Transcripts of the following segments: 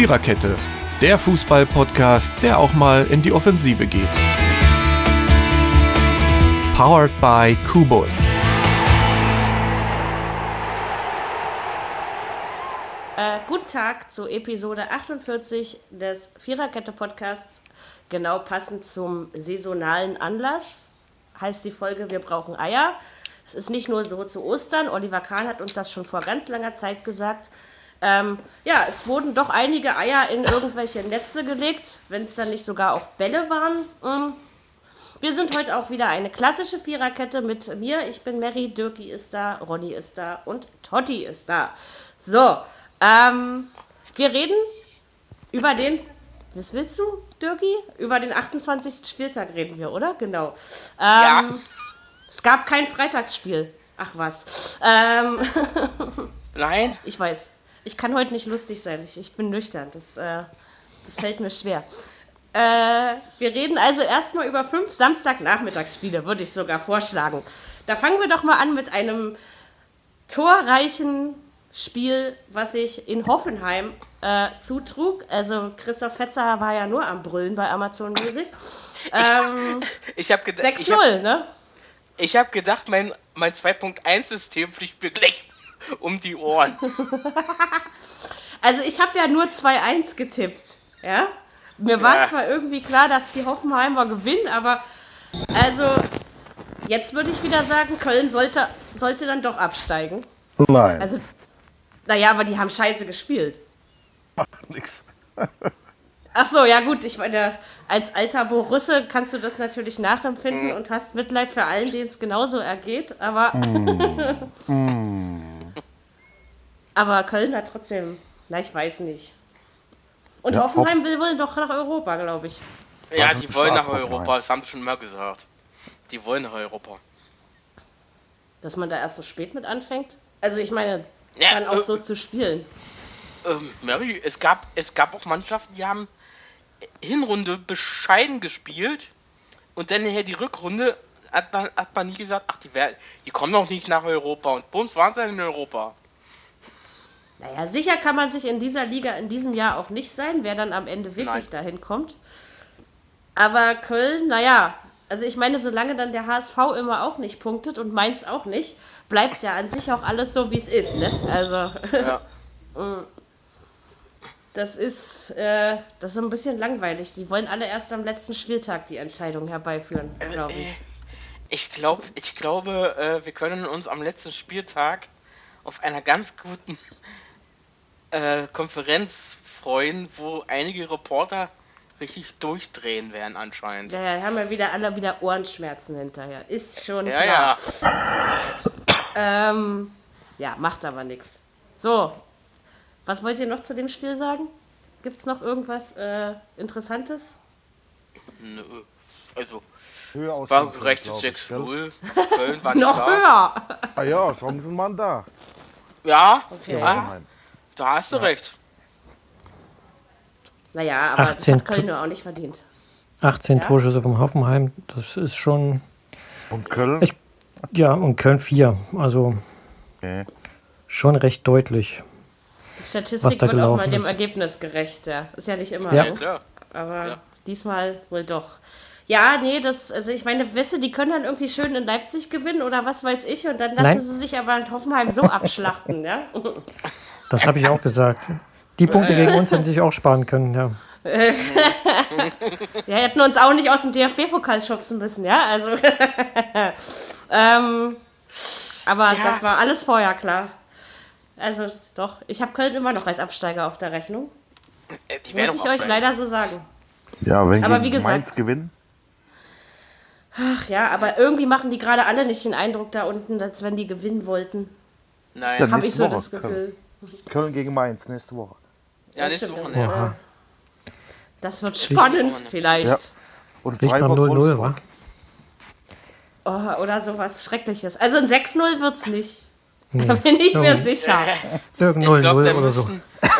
Viererkette, der Fußball-Podcast, der auch mal in die Offensive geht. Powered by Kubus. Äh, guten Tag zu Episode 48 des Viererkette-Podcasts. Genau passend zum saisonalen Anlass heißt die Folge Wir brauchen Eier. Es ist nicht nur so zu Ostern. Oliver Kahn hat uns das schon vor ganz langer Zeit gesagt. Ähm, ja, es wurden doch einige Eier in irgendwelche Netze gelegt, wenn es dann nicht sogar auch Bälle waren. Ähm, wir sind heute auch wieder eine klassische Viererkette mit mir. Ich bin Mary, Dirki ist da, Ronny ist da und Totti ist da. So, ähm, wir reden über den, was willst du, Dirki? Über den 28. Spieltag reden wir, oder? Genau. Ähm, ja. Es gab kein Freitagsspiel. Ach was. Ähm, Nein. Ich weiß. Ich kann heute nicht lustig sein. Ich, ich bin nüchtern. Das, äh, das fällt mir schwer. Äh, wir reden also erstmal über fünf Samstagnachmittagsspiele, würde ich sogar vorschlagen. Da fangen wir doch mal an mit einem torreichen Spiel, was sich in Hoffenheim äh, zutrug. Also Christoph Fetzer war ja nur am Brüllen bei Amazon Music. Ähm, ich, habe gedacht. 6-0, ne? Ich habe gedacht, mein, mein 2.1-System fliegt mir gleich um die Ohren. also ich habe ja nur 2-1 getippt. Ja? Mir ja. war zwar irgendwie klar, dass die Hoffenheimer gewinnen, aber also jetzt würde ich wieder sagen, Köln sollte, sollte dann doch absteigen. Nein. Also, naja, aber die haben scheiße gespielt. Macht nix. Ach so, ja gut, ich meine, als alter Borusse kannst du das natürlich nachempfinden mm. und hast Mitleid für allen, denen es genauso ergeht, aber mm. mm. Aber Köln hat trotzdem, na ich weiß nicht. Und ja, Hoffenheim will wohl doch nach Europa, glaube ich. Ja, die wollen nach Europa, das haben sie schon mal gesagt. Die wollen nach Europa. Dass man da erst so spät mit anfängt? Also ich meine, ja, dann auch äh, so zu spielen. Ähm, Mary, es gab, es gab auch Mannschaften, die haben Hinrunde bescheiden gespielt und dann nachher die Rückrunde hat man, hat man nie gesagt, ach, die, die kommen noch nicht nach Europa und bums waren sie in Europa. Naja, sicher kann man sich in dieser Liga in diesem Jahr auch nicht sein, wer dann am Ende wirklich Nein. dahin kommt. Aber Köln, naja, also ich meine, solange dann der HSV immer auch nicht punktet und Mainz auch nicht, bleibt ja an sich auch alles so, wie es ist, ne? Also. Ja. Mm das ist, äh, das ist ein bisschen langweilig. Die wollen alle erst am letzten Spieltag die Entscheidung herbeiführen, äh, glaube ich. Ich, glaub, ich glaube, äh, wir können uns am letzten Spieltag auf einer ganz guten äh, Konferenz freuen, wo einige Reporter richtig durchdrehen werden anscheinend. Ja, ja, haben wir wieder alle wieder Ohrenschmerzen hinterher. Ist schon ja, klar. Ja. ähm, ja, macht aber nichts. So, was wollt ihr noch zu dem Spiel sagen? Gibt es noch irgendwas äh, Interessantes? Nö, also höher war gerechnet 6-0. Köln war nicht Noch da. höher! Ah ja, Chancen waren da. Ja, okay. ja da hast du ja. recht. Naja, aber 18 das hat Köln nur auch nicht verdient. 18 ja? Torschüsse vom Hoffenheim, das ist schon. Und Köln? Ich, ja, und Köln 4. Also okay. schon recht deutlich. Die Statistik wird auch mal dem ist. Ergebnis gerecht, ja. Ist ja nicht immer ja. so. Ja, Aber ja. diesmal wohl doch. Ja, nee, das, also ich meine, Wesse, die können dann irgendwie schön in Leipzig gewinnen oder was weiß ich und dann lassen Nein. sie sich aber in Hoffenheim so abschlachten, ja. Das habe ich auch gesagt. Die Punkte gegen uns hätten sich auch sparen können, ja. ja, hätten uns auch nicht aus dem DFB-Pokal schubsen müssen, ja, also. ähm, aber ja. das war alles vorher klar. Also doch, ich habe Köln immer noch als Absteiger auf der Rechnung. Äh, Muss ich euch sein. leider so sagen. Ja, wenn aber wie gesagt, Mainz gewinnen. Ach ja, aber irgendwie machen die gerade alle nicht den Eindruck da unten, als wenn die gewinnen wollten. Nein, habe ich so Woche. das Gefühl. Köln gegen Mainz nächste Woche. Ja, nächste Woche. Das, ja. das wird spannend vielleicht. Ja. Und Freiburg 0-0, wa? Oh, oder sowas Schreckliches. Also ein 6-0 wird es nicht. Nee. Da bin ich mir sicher. Irgend ich glaube, oder so.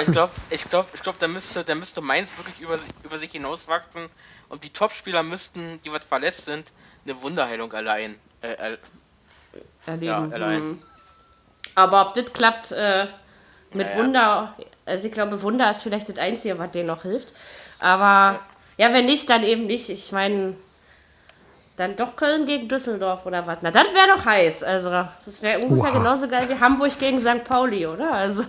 Ich glaube, ich glaube, ich glaube, da müsste, da müsste Mainz wirklich über, über sich hinauswachsen und die Topspieler müssten, die was verletzt sind, eine Wunderheilung allein äh, äh, erleben. Ja, allein. Mhm. Aber ob das klappt äh, mit naja. Wunder, Also ich glaube, Wunder ist vielleicht das Einzige, was denen noch hilft. Aber ja, wenn nicht, dann eben nicht. Ich meine, dann doch Köln gegen Düsseldorf oder was. Na, das wäre doch heiß. Also, das wäre ungefähr Oha. genauso geil wie Hamburg gegen St. Pauli, oder? Also.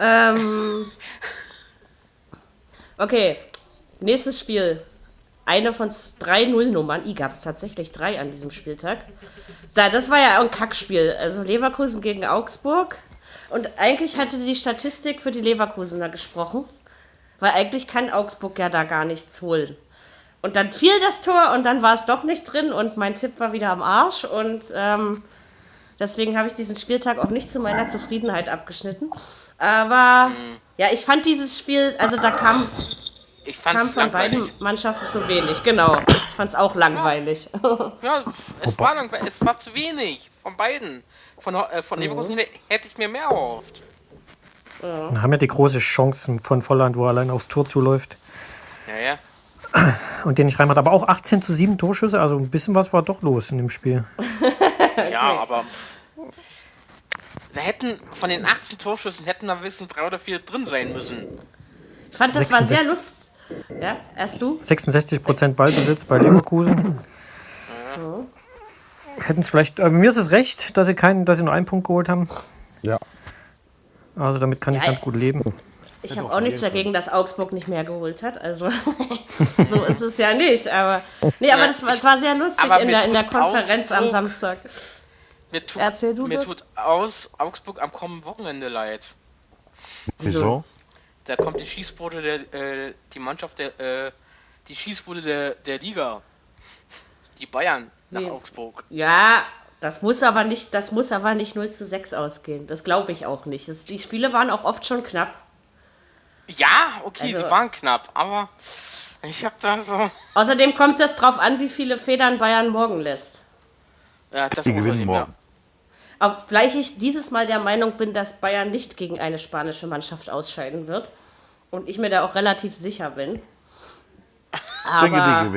ähm, okay, nächstes Spiel. Eine von drei Nullnummern. I gab es tatsächlich drei an diesem Spieltag. Das war ja ein Kackspiel. Also Leverkusen gegen Augsburg. Und eigentlich hatte die Statistik für die Leverkusener gesprochen. Weil eigentlich kann Augsburg ja da gar nichts holen. Und dann fiel das Tor und dann war es doch nicht drin und mein Tipp war wieder am Arsch. Und ähm, deswegen habe ich diesen Spieltag auch nicht zu meiner Zufriedenheit abgeschnitten. Aber mhm. ja, ich fand dieses Spiel, also da kam, kam von langweilig. beiden Mannschaften zu wenig. Genau, ich fand es auch langweilig. Ja, es war langweilig, es war zu wenig von beiden. Von, äh, von Leverkusen mhm. hätte ich mir mehr erhofft. Ja. Dann haben ja die große Chancen von Volland, wo er allein aufs Tor zuläuft. Ja, ja. Und den nicht reinmacht. Aber auch 18 zu 7 Torschüsse, also ein bisschen was war doch los in dem Spiel. ja, aber da hätten von den 18 Torschüssen hätten da wenigstens drei oder vier drin sein müssen. Ich fand, das 66. war sehr lustig. Ja, erst du? 66 Prozent Ballbesitz bei Leverkusen. Ja. Hätten es vielleicht, äh, mir ist es recht, dass sie keinen, dass sie nur einen Punkt geholt haben. Ja. Also damit kann ja, ich ganz gut leben. Ich habe auch nichts dagegen, dass Augsburg nicht mehr geholt hat. Also so ist es ja nicht. Aber nee, aber das war, das war sehr lustig in der, in der Konferenz Augsburg, am Samstag. Mir tut, Erzähl du mir tut aus Augsburg am kommenden Wochenende leid. Wieso? Da kommt die Schießbude der, äh, die Mannschaft der, äh, die Schießbude der, der Liga. Die Bayern nach nee. Augsburg. Ja, das muss aber nicht, das muss aber nicht 0 zu 6 ausgehen. Das glaube ich auch nicht. Das, die Spiele waren auch oft schon knapp. Ja, okay, also, sie waren knapp, aber ich habe da so. Außerdem kommt es drauf an, wie viele Federn Bayern morgen lässt. Ja, das die gewinnen morgen. Obgleich ich dieses Mal der Meinung bin, dass Bayern nicht gegen eine spanische Mannschaft ausscheiden wird. Und ich mir da auch relativ sicher bin. Aber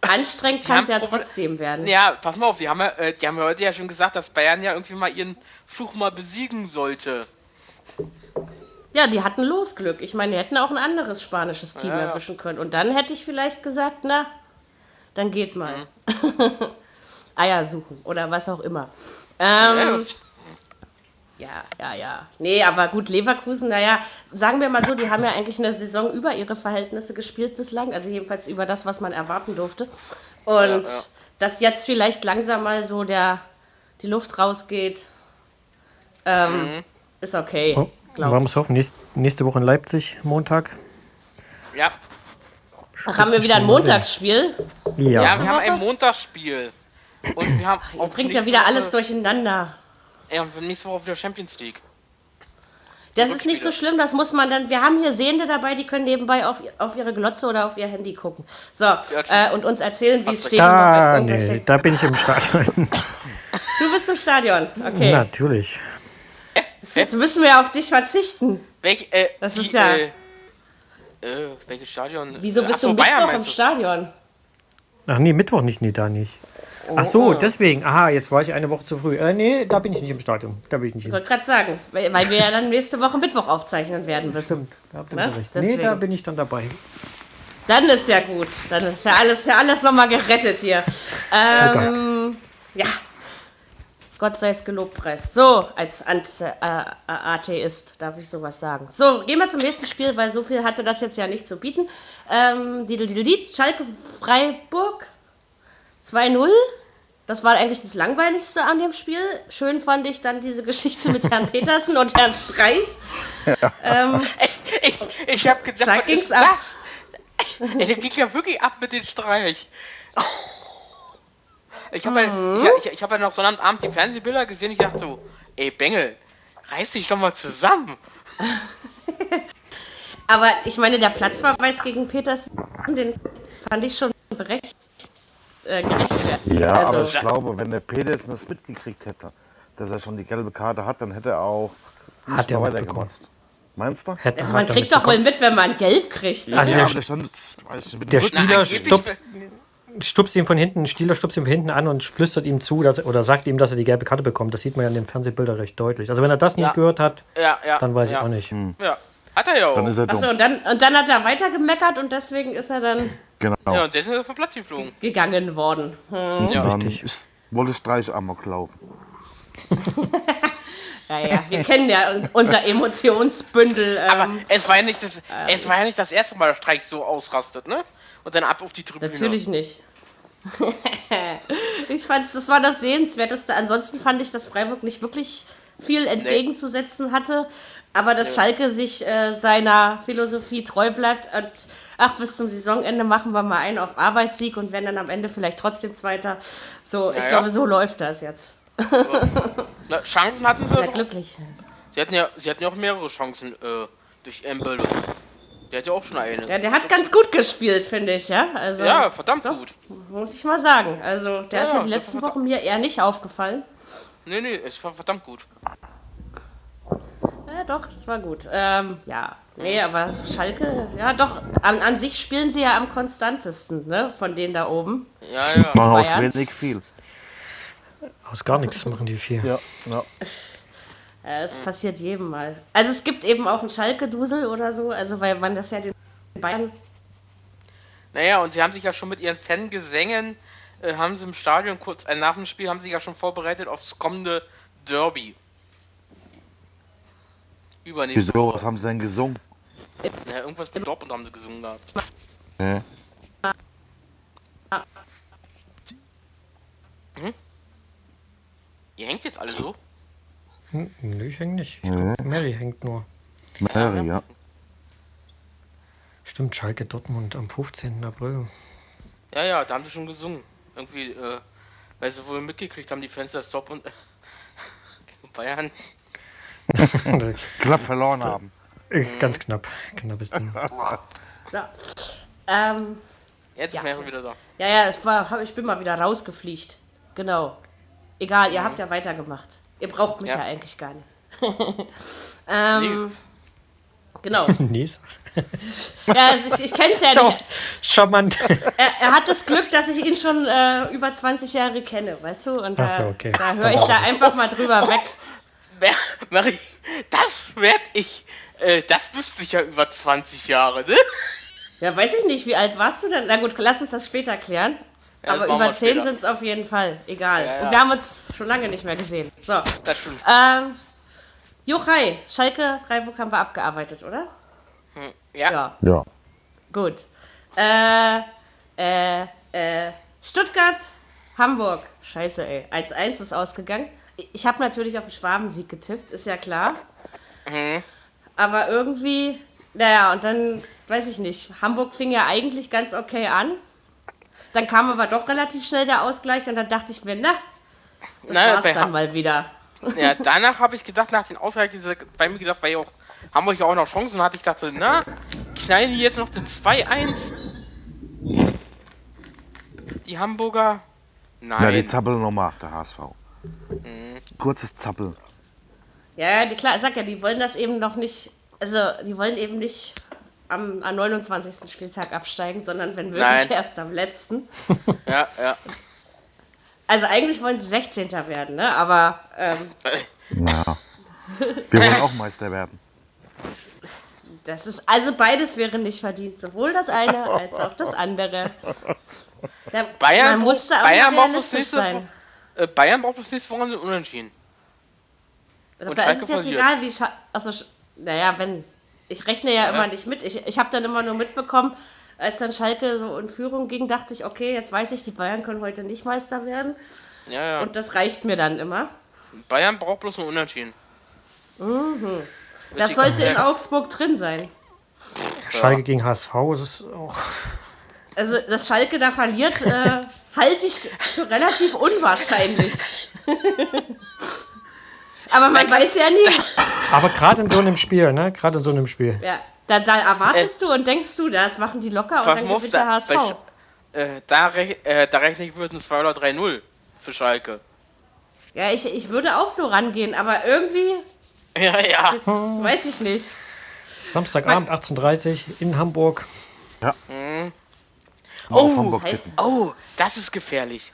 anstrengend kann es ja trotzdem werden. Ja, pass mal auf, die haben ja, äh, die haben ja heute ja schon gesagt, dass Bayern ja irgendwie mal ihren Fluch mal besiegen sollte. Ja, die hatten Losglück. Ich meine, die hätten auch ein anderes spanisches Team ja, erwischen können. Und dann hätte ich vielleicht gesagt, na, dann geht mal. Mhm. Eier suchen oder was auch immer. Ähm, ja, ja, ja. Nee, aber gut, Leverkusen, naja, sagen wir mal so, die haben ja eigentlich eine Saison über ihre Verhältnisse gespielt bislang. Also jedenfalls über das, was man erwarten durfte. Und ja, ja. dass jetzt vielleicht langsam mal so der, die Luft rausgeht, ähm, mhm. ist okay. Oh. Es hoffen. Nächste, nächste Woche in Leipzig, Montag. Ja. Ach, haben wir wieder ein Montagsspiel? Ja, ja wir haben ein Montagsspiel. Und wir haben auch bringt ja wieder alles durcheinander. Ja, und nächste Woche wieder Champions League. Das ist nicht so schlimm, das muss man dann. Wir haben hier Sehende dabei, die können nebenbei auf, auf ihre Glotze oder auf ihr Handy gucken. So, ja, äh, und uns erzählen, wie es steht. Da, nee, da bin ich im Stadion. Du bist im Stadion, okay. Natürlich. Jetzt müssen wir auf dich verzichten. Welch, äh, das ist ja. Äh, äh, welches Stadion? Wieso bist Achso, du Mittwoch Bayern, im Stadion? Ach nee, Mittwoch nicht, nee, da nicht. Oh, Ach so, oh. deswegen. Aha, jetzt war ich eine Woche zu früh. Äh, nee, da bin ich nicht im Stadion. Da bin ich nicht Ich wollte gerade sagen, weil, weil, wir ja dann nächste Woche Mittwoch aufzeichnen werden müssen. Stimmt, da habt ihr ne? recht. Nee, da bin ich dann dabei. Dann ist ja gut. Dann ist ja alles, ja alles nochmal gerettet hier. Oh ähm, oh ja, Gott sei es gelobt preist. So, als äh, Atheist darf ich sowas sagen. So, gehen wir zum nächsten Spiel, weil so viel hatte das jetzt ja nicht zu bieten. Ähm, Schalke Freiburg 2-0. Das war eigentlich das Langweiligste an dem Spiel. Schön fand ich dann diese Geschichte mit Herrn Petersen und Herrn Streich. Ja. Ähm, ich ich habe gedacht, was ist ab. das? Ey, der ging ja wirklich ab mit dem Streich. Oh. Ich habe mhm. ja, ich, ich, ich hab ja noch Sonnabend die Fernsehbilder gesehen. Ich dachte so, ey Bengel, reiß dich doch mal zusammen. Aber ich meine, der Platzverweis gegen Peters, den fand ich schon berecht, äh, gerecht. Ja, also, aber ich glaube, wenn der Petersen das mitgekriegt hätte, dass er schon die gelbe Karte hat, dann hätte er auch hat er weitergemacht. Meinst du? Hätte, also man kriegt doch wohl mit, wenn man gelb kriegt. Also der, der, der Spieler stoppt, stupst ihn von hinten, Stieler stupst ihn von hinten an und flüstert ihm zu dass, oder sagt ihm, dass er die gelbe Karte bekommt. Das sieht man ja in den Fernsehbildern recht deutlich. Also wenn er das nicht Ja. gehört hat, Ja, ja. dann weiß ja. ich auch nicht. Ja, hat er ja auch. Dann ist er dumm. Achso, und dann, und dann hat er weiter gemeckert und deswegen ist er dann Genau. Ja, und deswegen ist er vom Platz geflogen. gegangen worden. Hm. Ja. dann richtig. ist, wollte Streich amok laufen. Ja, ja, wir kennen ja unser Emotionsbündel. Aber Ähm, es war ja nicht das, es war ja nicht das erste Mal, dass Streich so ausrastet, ne? Und dann ab auf die Tribüne. natürlich nicht. ich fand das war das Sehenswerteste. Ansonsten fand ich, dass Freiburg nicht wirklich viel entgegenzusetzen hatte. Aber dass Schalke sich äh, seiner Philosophie treu bleibt und ach, bis zum Saisonende machen wir mal einen auf Arbeitssieg und werden dann am Ende vielleicht trotzdem Zweiter. So, ich Ja, ja. glaube, so läuft das jetzt. Na, Chancen hatten sie Na, doch. glücklich. Sie hatten ja, sie hatten ja auch mehrere Chancen äh, durch Embel. Der hat ja auch schon eine. Ja, der hat ganz gut gespielt, finde ich, ja. Also, Ja, verdammt gut. muss ich mal sagen. Also, der Ja, ist ja ja, die letzten Wochen mir eher nicht aufgefallen. Nee, nee, es war verdammt gut. Ja, doch, das war gut. Ähm, ja, nee, aber Schalke, ja, doch, an, an sich spielen sie ja am konstantesten, ne, von denen da oben. Ja, ja. Machen aus wenig viel. Aus gar nichts machen die vier. Ja, ja. Es passiert jedem mal. Also es gibt eben auch einen Schalke-Dusel oder so, also weil man das ja den Bayern. Naja, und sie haben sich ja schon mit ihren Fangesängen, äh, haben sie im Stadion kurz äh, nach dem Spiel, haben sie ja schon vorbereitet aufs kommende Derby. Übernächste Wieso? Woche. Was haben sie denn gesungen? Ja, irgendwas mit Dortmund haben sie gesungen gehabt. Ja. Ihr hängt jetzt alle so? Hm, Nö, ich hänge nicht. Ich glaub, Mary hängt nur. Mary, ja. Stimmt, Schalke Dortmund am 15. April. Ja, ja, da haben sie schon gesungen. Irgendwie, äh, weil sie wohl mitgekriegt haben, die Fans der Stop und Bayern. Knapp verloren haben. Äh, Mhm. Ganz knapp. Knappes Ding. So. Ähm, Jetzt Ja. ist Mary wieder da. ja, ja, es war, ich bin mal wieder rausgefliegt. Genau. Egal, ihr habt ja weitergemacht. Ihr braucht mich ja, Ja. eigentlich gar nicht. ähm, Nee, genau. nee, so Ja, also ich, ich kenne es ja so nicht. charmant. Er, er hat das Glück, dass ich ihn schon äh, über 20 Jahre kenne, weißt du? Und da, Ach so, okay. da höre ich da einfach mal drüber weg. Mary, das werd ich. Äh, das wüsste ich ja über 20 Jahre, ne? Ja, weiß ich nicht, wie alt warst du denn? Na gut, lass uns das später klären. Ja, Aber über 10 später. sind es auf jeden Fall. Egal. Ja, ja. Und wir haben uns schon lange nicht mehr gesehen. So. Das stimmt. Ähm, Jochai, Schalke, Freiburg haben wir abgearbeitet, oder? Ja. Ja, Ja. gut. Äh, äh, äh, Stuttgart, Hamburg. Scheiße, ey. 1-1 ist ausgegangen. Ich habe natürlich auf den Schwabensieg getippt, ist ja klar. Aber irgendwie, naja, und dann, weiß ich nicht, Hamburg fing ja eigentlich ganz okay an. Dann kam aber doch relativ schnell der Ausgleich und dann dachte ich mir, na, das Na, war's dann Ha- mal wieder. Ja, danach habe ich gedacht, nach den Ausgleich, bei mir gedacht, weil ja auch Hamburg ja auch noch Chancen hatte, ich dachte, na, knallen die jetzt noch zu 2-1? Die Hamburger? Ja, die Nein. zappeln nochmal, der HSV. Kurzes Zappeln. Ja, die, klar, ich sag ja, die wollen das eben noch nicht, also die wollen eben nicht am, am 29. Spieltag absteigen, sondern wenn möglich Nein. erst am letzten. ja, ja. Also eigentlich wollen sie 16. werden, ne? Aber ähm, Ja. Wir wollen auch Meister werden. das ist, also beides wäre nicht verdient, sowohl das eine als auch das andere. Da, Bayern man musste auch Bayern nächste sein. Äh, Bayern braucht bis nächste Woche unentschieden. Also, Und da ist es jetzt verliert. egal, wie Scha also, naja, wenn, ich rechne ja, immer nicht mit. Ich, ich habe dann immer nur mitbekommen, als dann Schalke so in Führung ging, dachte ich, okay, jetzt weiß ich, die Bayern können heute nicht Meister werden. Ja, ja. Und das reicht mir dann immer. Bayern braucht bloß ein Unentschieden. Das sollte in Augsburg drin sein. Schalke gegen HSV ist es auch. Also, dass Schalke da verliert, äh, halte ich für relativ unwahrscheinlich. Aber man weiß ja nie. Aber gerade in so einem Spiel, ne? Gerade in so einem Spiel. Ja, da, da erwartest du und denkst du, das machen die locker und dann gewinnt der da, HSV. bei, äh, da, rech, äh, da rechne ich mit einem 2 oder 3-0 für Schalke. Ja, ich, ich würde auch so rangehen, aber irgendwie, Ja, ja. jetzt, weiß ich nicht. Samstagabend 18.30 Uhr in Hamburg. Mal auf Oh, Hamburg das heißt-. Oh, das ist gefährlich.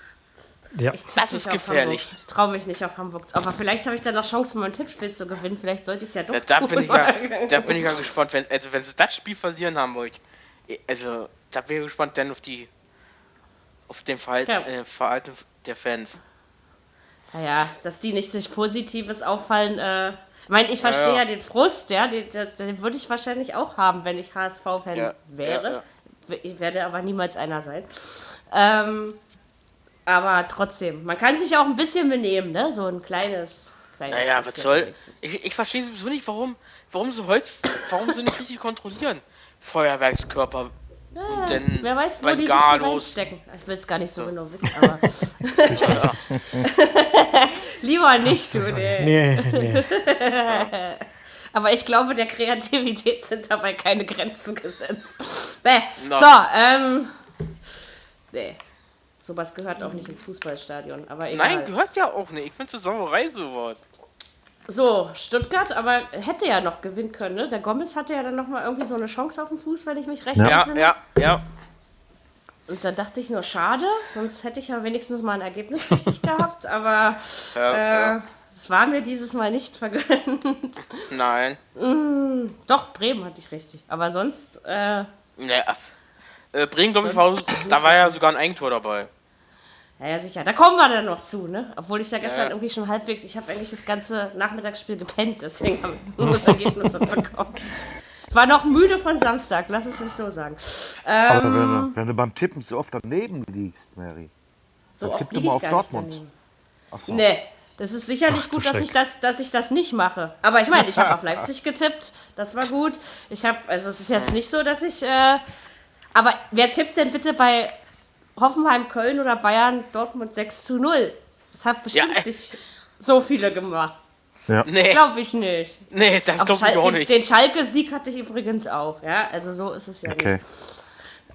Ja. Das ist gefährlich. Hamburg. Ich traue mich nicht auf Hamburg. Aber vielleicht habe ich dann noch Chance, mein Tippspiel zu gewinnen. Vielleicht sollte ich es ja doch Da, da, tun. bin ich ja, da bin ich ja gespannt, wenn, also wenn sie das Spiel verlieren, Hamburg. Also, da bin ich gespannt dann auf die auf den Verhalten, Ja. äh, Verhalten der Fans. Naja, dass die nicht durch Positives auffallen. Äh, ich meine, ich verstehe ja. ja. den Frust, ja, den, den, den würde ich wahrscheinlich auch haben, wenn ich HSV-Fan Ja, wäre. Ja, Ich werde aber niemals einer sein. Ähm, aber trotzdem, man kann sich auch ein bisschen benehmen, ne? So ein kleines. kleines Naja, was soll. Ich, ich verstehe sowieso nicht, warum, warum sie Holz, warum sie nicht richtig kontrollieren. Feuerwerkskörper. und dann Wer weiß, wo die sich reinstecken. Ich will es gar nicht so genau wissen, aber. Lieber nicht, du, nee. Nee, nee. Aber ich glaube, der Kreativität sind dabei keine Grenzen gesetzt. Bäh. Na. So, ähm. Nee. Sowas gehört auch nicht ins Fußballstadion, aber egal. Nein, gehört ja auch nicht. Ich finde Sauerei sowas. So, Stuttgart, aber hätte ja noch gewinnen können, ne? Der Gomez hatte ja dann nochmal irgendwie so eine Chance auf den Fuß, wenn ich mich recht Ja, entsinne. ja, ja. Und da dachte ich nur, schade, sonst hätte ich ja wenigstens mal ein Ergebnis richtig gehabt, aber ja, äh, ja. Es war mir dieses Mal nicht vergönnt. Nein. Doch, Bremen hatte ich richtig, aber sonst, äh, Naja. Äh, Bremen, glaube ich, war, da war ja sogar ein Eigentor dabei. Ja, ja, sicher. Da kommen wir dann noch zu, ne? Obwohl ich da gestern Ja. irgendwie schon halbwegs, ich habe eigentlich das ganze Nachmittagsspiel gepennt, deswegen habe ich nur das Ergebnis bekommen. Ich war noch müde von Samstag, lass es mich so sagen. Aber Ähm, wenn du, wenn du beim Tippen so oft daneben liegst, Mary. so dann oft liege mal ich auf gar Dortmund. nicht daneben. Achso. Nee, das ist sicherlich Ach, gut, dass ich, das, dass ich das nicht mache. Aber ich meine, ich habe auf Leipzig getippt, das war gut. Ich habe, also es ist jetzt nicht so, dass ich, äh, aber wer tippt denn bitte bei Hoffenheim, Köln oder Bayern, Dortmund 6 zu 0? Das hat bestimmt Ja, äh. nicht so viele gemacht. Nee, Glaube ich nicht. nee, das glaube ich auch den, nicht. den Schalke-Sieg hatte ich übrigens auch, ja. Also so ist es ja Okay. nicht.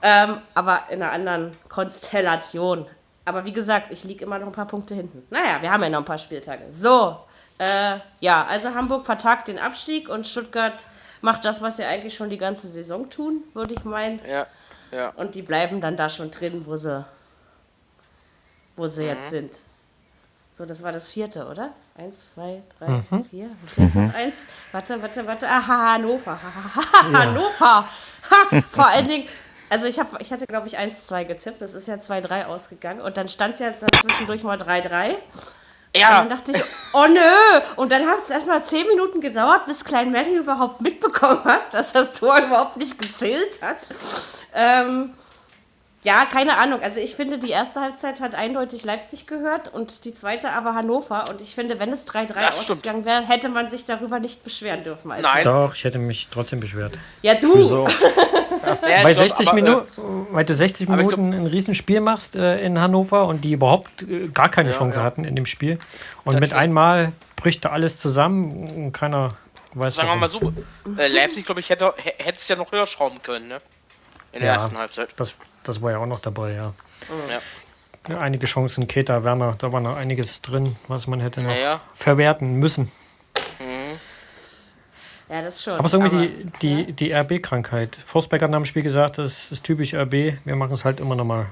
Ähm, aber in einer anderen Konstellation. Aber wie gesagt, ich liege immer noch ein paar Punkte hinten. Naja, wir haben ja noch ein paar Spieltage. So, äh, ja, also Hamburg vertagt den Abstieg und Stuttgart macht das, was sie eigentlich schon die ganze Saison tun, würde ich meinen. Ja, ja. Und die bleiben dann da schon drin, wo sie, wo sie Mhm. jetzt sind. So, das war das vierte, oder? Eins, zwei, drei, vier. Fehlt noch eins. Warte, warte, warte. Aha, Hannover. Hahaha, Hannover. Ha, vor allen Dingen, also ich, hab, ich hatte, glaube ich, 1-2 getippt. Das ist ja 2-3 ausgegangen. Und dann stand es ja zwischendurch mal 3-3. Und Ja, dann dachte ich, oh nö! Und dann hat es erstmal 10 Minuten gedauert, bis Klein Mary überhaupt mitbekommen hat, dass das Tor überhaupt nicht gezählt hat. Ähm, ja, keine Ahnung. Also ich finde, die erste Halbzeit hat eindeutig Leipzig gehört und die zweite aber Hannover. Und ich finde, wenn es 3-3 Das stimmt. ausgegangen wäre, hätte man sich darüber nicht beschweren dürfen. Als Nein. Doch, ich hätte mich trotzdem beschwert. Ja, du! Wieso? ja, Bei glaub, 60 aber, äh, Minuten, weil du 60 aber ich glaub- Minuten ein Riesenspiel machst äh, in Hannover und die überhaupt äh, gar keine Ja, Chance ja. hatten in dem Spiel. Und Das mit stimmt. einmal bricht da alles zusammen und keiner weiß Sagen wir warum. mal so, äh, Leipzig, glaube ich, hätte hätte es ja noch höher schrauben können, ne? In der Ja. ersten Halbzeit. Das, das war ja auch noch dabei, ja. Ja. ja einige Chancen, Keta, Werner, da war noch einiges drin, was man hätte noch Naja. verwerten müssen. Ja, das schon. Aber es ist irgendwie die, die, die RB-Krankheit. Forsberg hat nach dem Spiel gesagt, das ist typisch RB, wir machen es halt immer noch mal,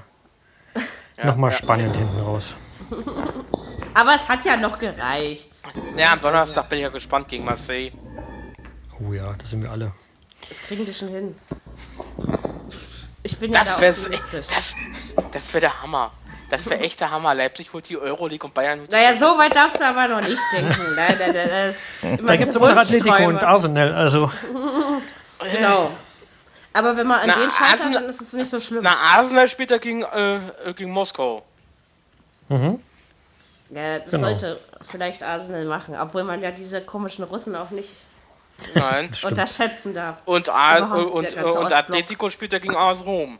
noch mal ja. spannend hinten raus. aber es hat ja noch gereicht. Ja, am Donnerstag bin ich ja gespannt gegen Marseille. Oh ja, da sind wir alle. Das kriegen die schon hin. Ich bin ja Das da wäre optimistisch. das, das wär der Hammer. Das wäre echt der Hammer. Leipzig holt die Euroleague und Bayern holt die Naja, so weit darfst du aber noch nicht denken. Das ist immer Da gibt es aber noch Atletico und. Arsenal, also Genau. Aber wenn man an Na, den scheitert, Arsenal- dann ist es nicht so schlimm. Na, Arsenal spielt ja gegen, äh, äh, gegen Moskau. ja, das Genau. sollte vielleicht Arsenal machen, obwohl man ja diese komischen Russen auch nicht Nein. unterschätzen darf. Und, A Überhaupt, und, der und, und. Atletico spielt ja gegen AS Rom.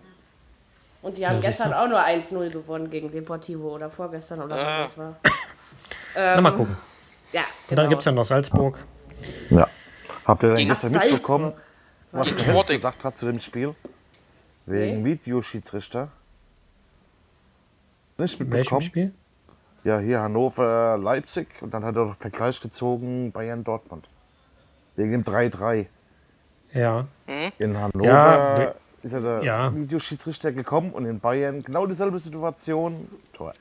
Und die haben Ja, gestern auch nur 1-0 gewonnen gegen Deportivo oder vorgestern oder Ah. wann das war. na, mal gucken. Ja, Und genau. dann gibt es ja noch Salzburg. Ja. Habt ihr denn Gegen gestern Salzburg. mitbekommen, was Gegen der Sporting. gesagt hat zu dem Spiel? Wegen Videoschiedsrichter? Nicht Welchem mitbekommen? Spiel? Ja, hier Hannover, Leipzig und dann hat er doch Vergleich gezogen Bayern Dortmund. Wegen dem 3-3. Ja. In Hannover Ja, ist ja der Ja. Videoschiedsrichter gekommen und in Bayern genau dieselbe Situation. Tor.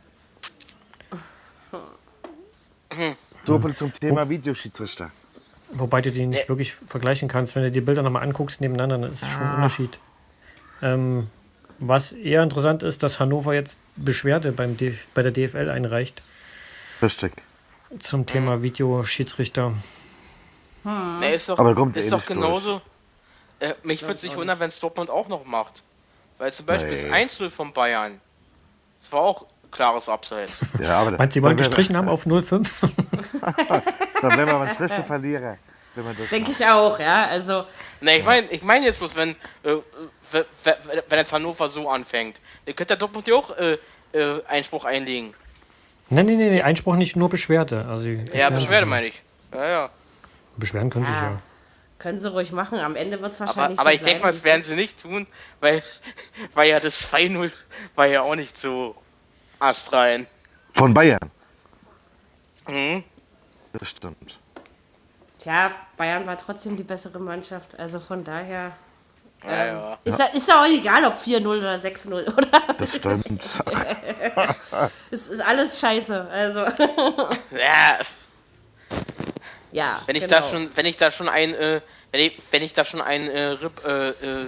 So viel zum Thema Videoschiedsrichter. Wobei du die nicht Äh. wirklich vergleichen kannst. Wenn du die Bilder nochmal anguckst nebeneinander, dann ist es schon ein Unterschied. Ähm, was eher interessant ist, dass Hannover jetzt Beschwerde beim DF bei der DFL einreicht Richtig. zum Thema Videoschiedsrichter. Ne, ist doch, Aber kommt eh ist doch nicht durch. genauso. Äh, mich würde es nicht wundern, wenn es Dortmund auch noch macht. Weil zum Beispiel das Nee. 1-0 von Bayern. Das war auch klares Abseits. Ja, aber Meinst du, sie wollen gestrichen haben auf 05? Dann wir aber ein schlechter Verlierer. Wenn man das Denke ich auch, ja. Also, Ne, ich meine ich mein jetzt bloß, wenn, äh, wenn jetzt Hannover so anfängt, dann könnte der Dortmund ja auch äh, äh, Einspruch einlegen. nein, nein, nein, Einspruch nicht, nur Beschwerde. Also, Ja, Beschwerde sich. meine ich. Ja, ja. Beschweren können sich Ja. können sie ruhig machen. Am Ende wird es Aber, wahrscheinlich aber so ich denke mal, das werden sie nicht tun, weil, weil ja das 2-0 war ja auch nicht so astrein. Von Bayern. Mhm. Das stimmt. Tja, Bayern war trotzdem die bessere Mannschaft. Also von daher Ja, ja. ist ja, ist ja auch egal, ob 4-0 oder 6-0, oder? Das stimmt. Es ist alles scheiße. Also, ja. Ja. Wenn ich genau. da schon, wenn ich da schon ein, äh, wenn ich, wenn ich da schon ein äh, Rip, äh, äh,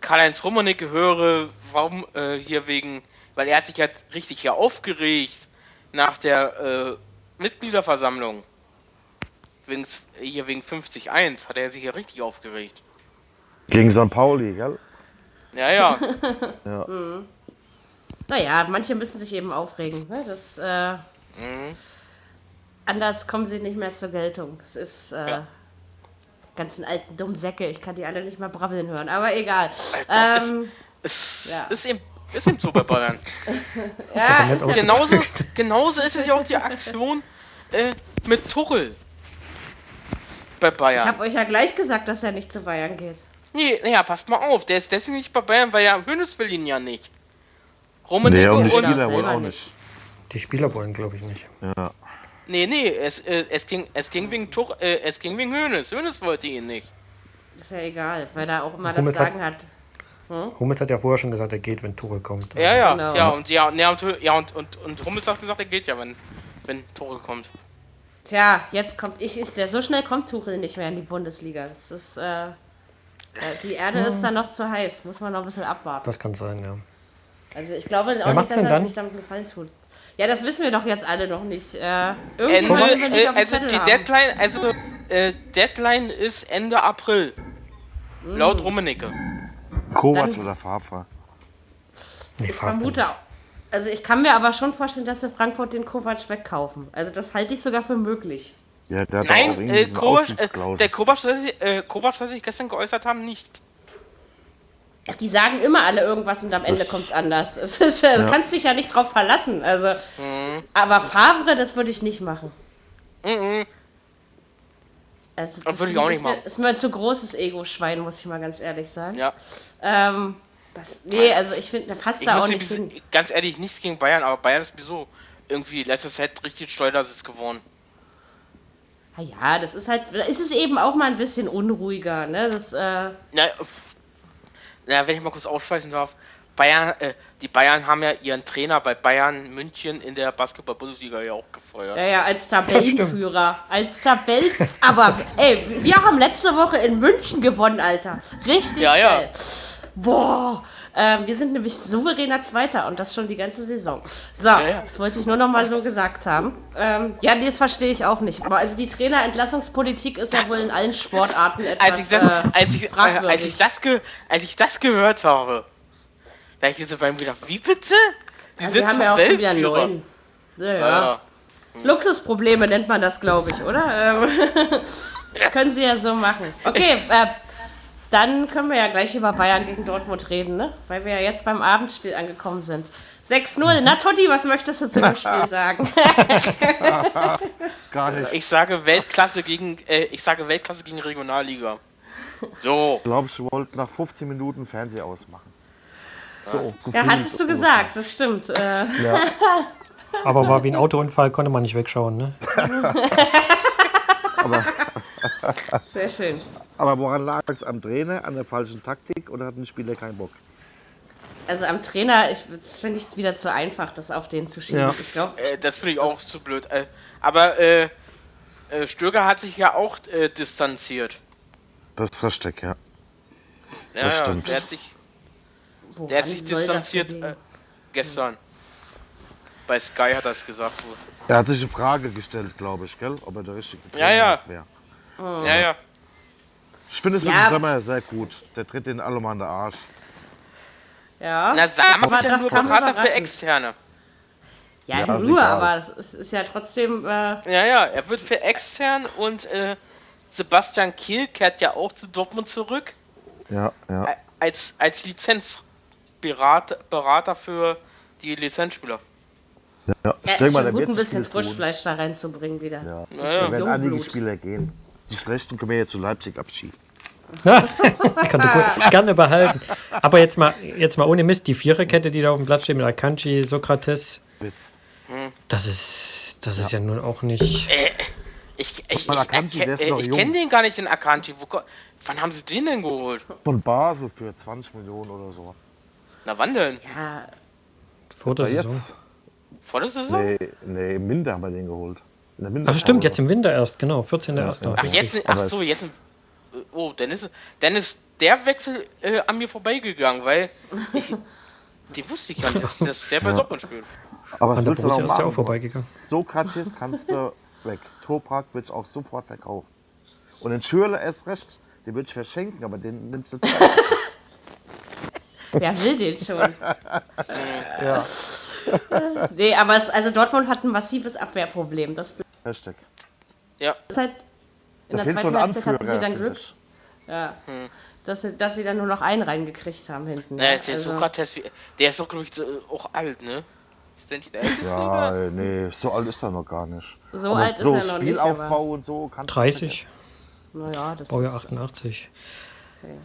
Karl-Heinz Rummenigge höre, warum äh, hier wegen, weil er hat sich jetzt richtig hier aufgeregt nach der äh, Mitgliederversammlung. Wegen, hier wegen 50-1 hat er sich hier richtig aufgeregt. Gegen St. Pauli, gell? Ja, ja. Naja, manche müssen sich eben aufregen. Ne? Das, äh, mhm. Anders kommen sie nicht mehr zur Geltung. Es ist äh, Ja. ganzen alten dummen Säcke. Ich kann die alle nicht mehr brabbeln hören. Aber egal. Alter, ist- Ähm, Ist, Ja. ist, eben, ist eben so bei Bayern. ja, ist ja, genauso, genauso ist es ja auch die Aktion äh, mit Tuchel. Bei Bayern. ich habe euch ja gleich gesagt, dass er nicht zu Bayern geht. Nee, naja, passt mal auf. Der ist deswegen nicht bei Bayern, weil ja Hönes will ihn ja nicht. Rummenigge Nee, und die und... Spieler. Spieler wohl selber auch nicht. nicht. Die Spieler wollen, glaube ich, nicht. Ja. Nee, nee, es, äh, es, ging, es ging wegen Tuch, äh, es ging wegen Hönes. Hönes wollte ihn nicht. Ist ja egal, weil er auch immer das Hummels hat- Sagen hat. Hummels hat ja vorher schon gesagt, er geht, wenn Tuchel kommt. Ja, ja, Genau. ja, und ja, und, ja, und, ja, und, und, und Hummels hat gesagt, er geht ja, wenn, wenn Tore kommt. Tja, jetzt kommt ich, ist der so schnell kommt Tuchel nicht mehr in die Bundesliga. Das ist äh, äh, die Erde ist dann noch zu heiß, muss man noch ein bisschen abwarten. Das kann sein, ja. Also ich glaube auch macht's nicht, dass er dann? sich damit einen Gefallen tut. Ja, das wissen wir doch jetzt alle noch nicht. Äh, Ende, nicht äh, auf dem also Zettel die haben. Deadline, also äh, Deadline ist Ende April. Mm. Laut Rummenigge. Kovac oder Favre. Ich vermute auch. Also ich kann mir aber schon vorstellen, dass wir Frankfurt den Kovac wegkaufen. Also das halte ich sogar für möglich. Ja, der hat doch auch Nein, äh, Kovac, äh, der Kovac, soll sich- äh, Kovac soll sich gestern geäußert haben, nicht. Ach, die sagen immer alle irgendwas und am Ende kommt es anders. Es ist, Du Ja. kannst dich ja nicht drauf verlassen. Also, Aber Favre, das würde ich nicht machen. Mhm. Also, Das würde ich auch nicht ist mir, machen. ist mir ein zu großes Ego-Schwein, muss ich mal ganz ehrlich sagen. Ja. Ähm, das, nee, also ich finde, der passt Ich da auch ein nicht hin. bisschen, ganz ehrlich, nichts gegen Bayern, aber Bayern ist sowieso irgendwie letzter Zeit richtig Steuersitz geworden. Ja, das ist halt, da ist es eben auch mal ein bisschen unruhiger, ne? Das, äh, pff. Na, wenn ich mal kurz ausschweifen darf, Bayern, äh, die Bayern haben ja ihren Trainer bei Bayern München in der Basketball-Bundesliga ja auch gefeuert. ja, ja, als Tabellenführer. Als Tabellen. Aber, ey, wir haben letzte Woche in München gewonnen, Alter. Richtig Ja, ja. geil. Boah. Ähm, wir sind nämlich souveräner Zweiter und das schon die ganze Saison. So, ja. das wollte ich nur noch mal so gesagt haben. Ähm, ja, nee, das verstehe ich auch nicht. Aber also die Trainerentlassungspolitik ist ja wohl in allen Sportarten etwas Als ich das, äh, als ich, äh, fragwürdig. als ich das, als ich das gehört habe, da hab ich jetzt bei mir gedacht, wie bitte? Die ja, sie haben ja auch schon wieder neun. Ja, ja. Ja, ja. Luxusprobleme nennt man das, glaube ich, oder? Ähm, können sie ja so machen. Okay, äh, dann können wir ja gleich über Bayern gegen Dortmund reden, ne? Weil wir ja jetzt beim Abendspiel angekommen sind. 6-0. Na, Totti, was möchtest du zu dem Spiel sagen? Gar nicht. Ich sage Weltklasse gegen, äh, ich sage Weltklasse gegen Regionalliga. So. Ich glaube, ich wollte nach 15 Minuten Fernseher ausmachen. So, ja, hattest du so. gesagt, das stimmt. Äh, Ja. Aber war wie ein Autounfall, konnte man nicht wegschauen, ne? sehr schön. Aber woran lag es? Am Trainer, an der falschen Taktik oder hatten die Spieler keinen Bock? Also am Trainer, ich, das finde ich wieder zu einfach, das auf den zu schieben. Ja. Ich glaube, Äh, das finde ich auch zu blöd. Äh, aber äh, äh, Stöger hat sich ja auch äh, distanziert. Das ist richtig, ja. Ja, Das ja, stimmt. der hat sich, woran der hat sich das distanziert äh, gestern. Bei Sky hat er es gesagt. Er hat sich eine Frage gestellt, glaube ich, gell? Ob er der richtige Ja, ja. wäre. Ja, ja. Ich finde es mit Ja. dem Sommer sehr gut. Der tritt den alle mal an den Arsch. Ja, Na, ja das nur Berater für. Externe. ja, Ja, ist nur, aber es ist, ist ja trotzdem, äh, Ja, ja, er wird für extern und äh, Sebastian Kiel kehrt ja auch zu Dortmund zurück Ja, ja. als, als Lizenzberater Berater für die Lizenzspieler. ja. ja, Ich ist mal, schon gut, ein bisschen. Frischfleisch da reinzubringen wieder. Ja. Ja, ja. werden einige. Spieler gehen. Die schlechten können wir jetzt zu Leipzig abschieben. Kann gut, gerne behalten. Aber jetzt mal, jetzt mal ohne Mist, die Viererkette, die da auf dem Platz steht mit Akanji, Sokrates, Witz. das ist, das ist ja nun auch nicht. Äh, ich ich, ich, Akanji, äh, ich jung. kenne den gar nicht, den Akanji. Wo, wann haben sie den denn geholt? Von Basel für 20 Millionen oder so. Na wann denn? Ja, Vor der Saison. jetzt? Vor der Saison? Nee, nee, im Winter haben wir den geholt. In der Ach stimmt, jetzt im Winter erst, genau, 14.01. Ja, Ach, jetzt, ach so, jetzt. Oh, dann ist, dann ist der Wechsel äh, an mir vorbeigegangen, weil ich, die wusste ich gar nicht, dass, dass der bei Dortmund spielt. Aber der willst du noch machen? auch vorbeigegangen. Sokrates kannst du weg. Toprak wird ich auch sofort verkaufen. Und den Schürle erst recht. Den würde ich verschenken, aber den nimmst du jetzt wer will den schon? ja. Nee, aber es, also Dortmund hat ein massives Abwehrproblem. Das Hashtag. Ja, Zeit, in Da der zweiten Halbzeit hatten sie dann Glück, ich. ja, dass, sie, dass sie dann nur noch einen reingekriegt haben hinten. na, ja. jetzt der Also- Sokrates, der ist doch, glaube ich, so, auch alt, ne? Ist der nicht der älteste? Ja, nee, so alt ist er noch gar nicht. So aber alt ist so er noch nicht, Spielaufbau und so kannst du 30, Naja, das Baujahr ist, 88.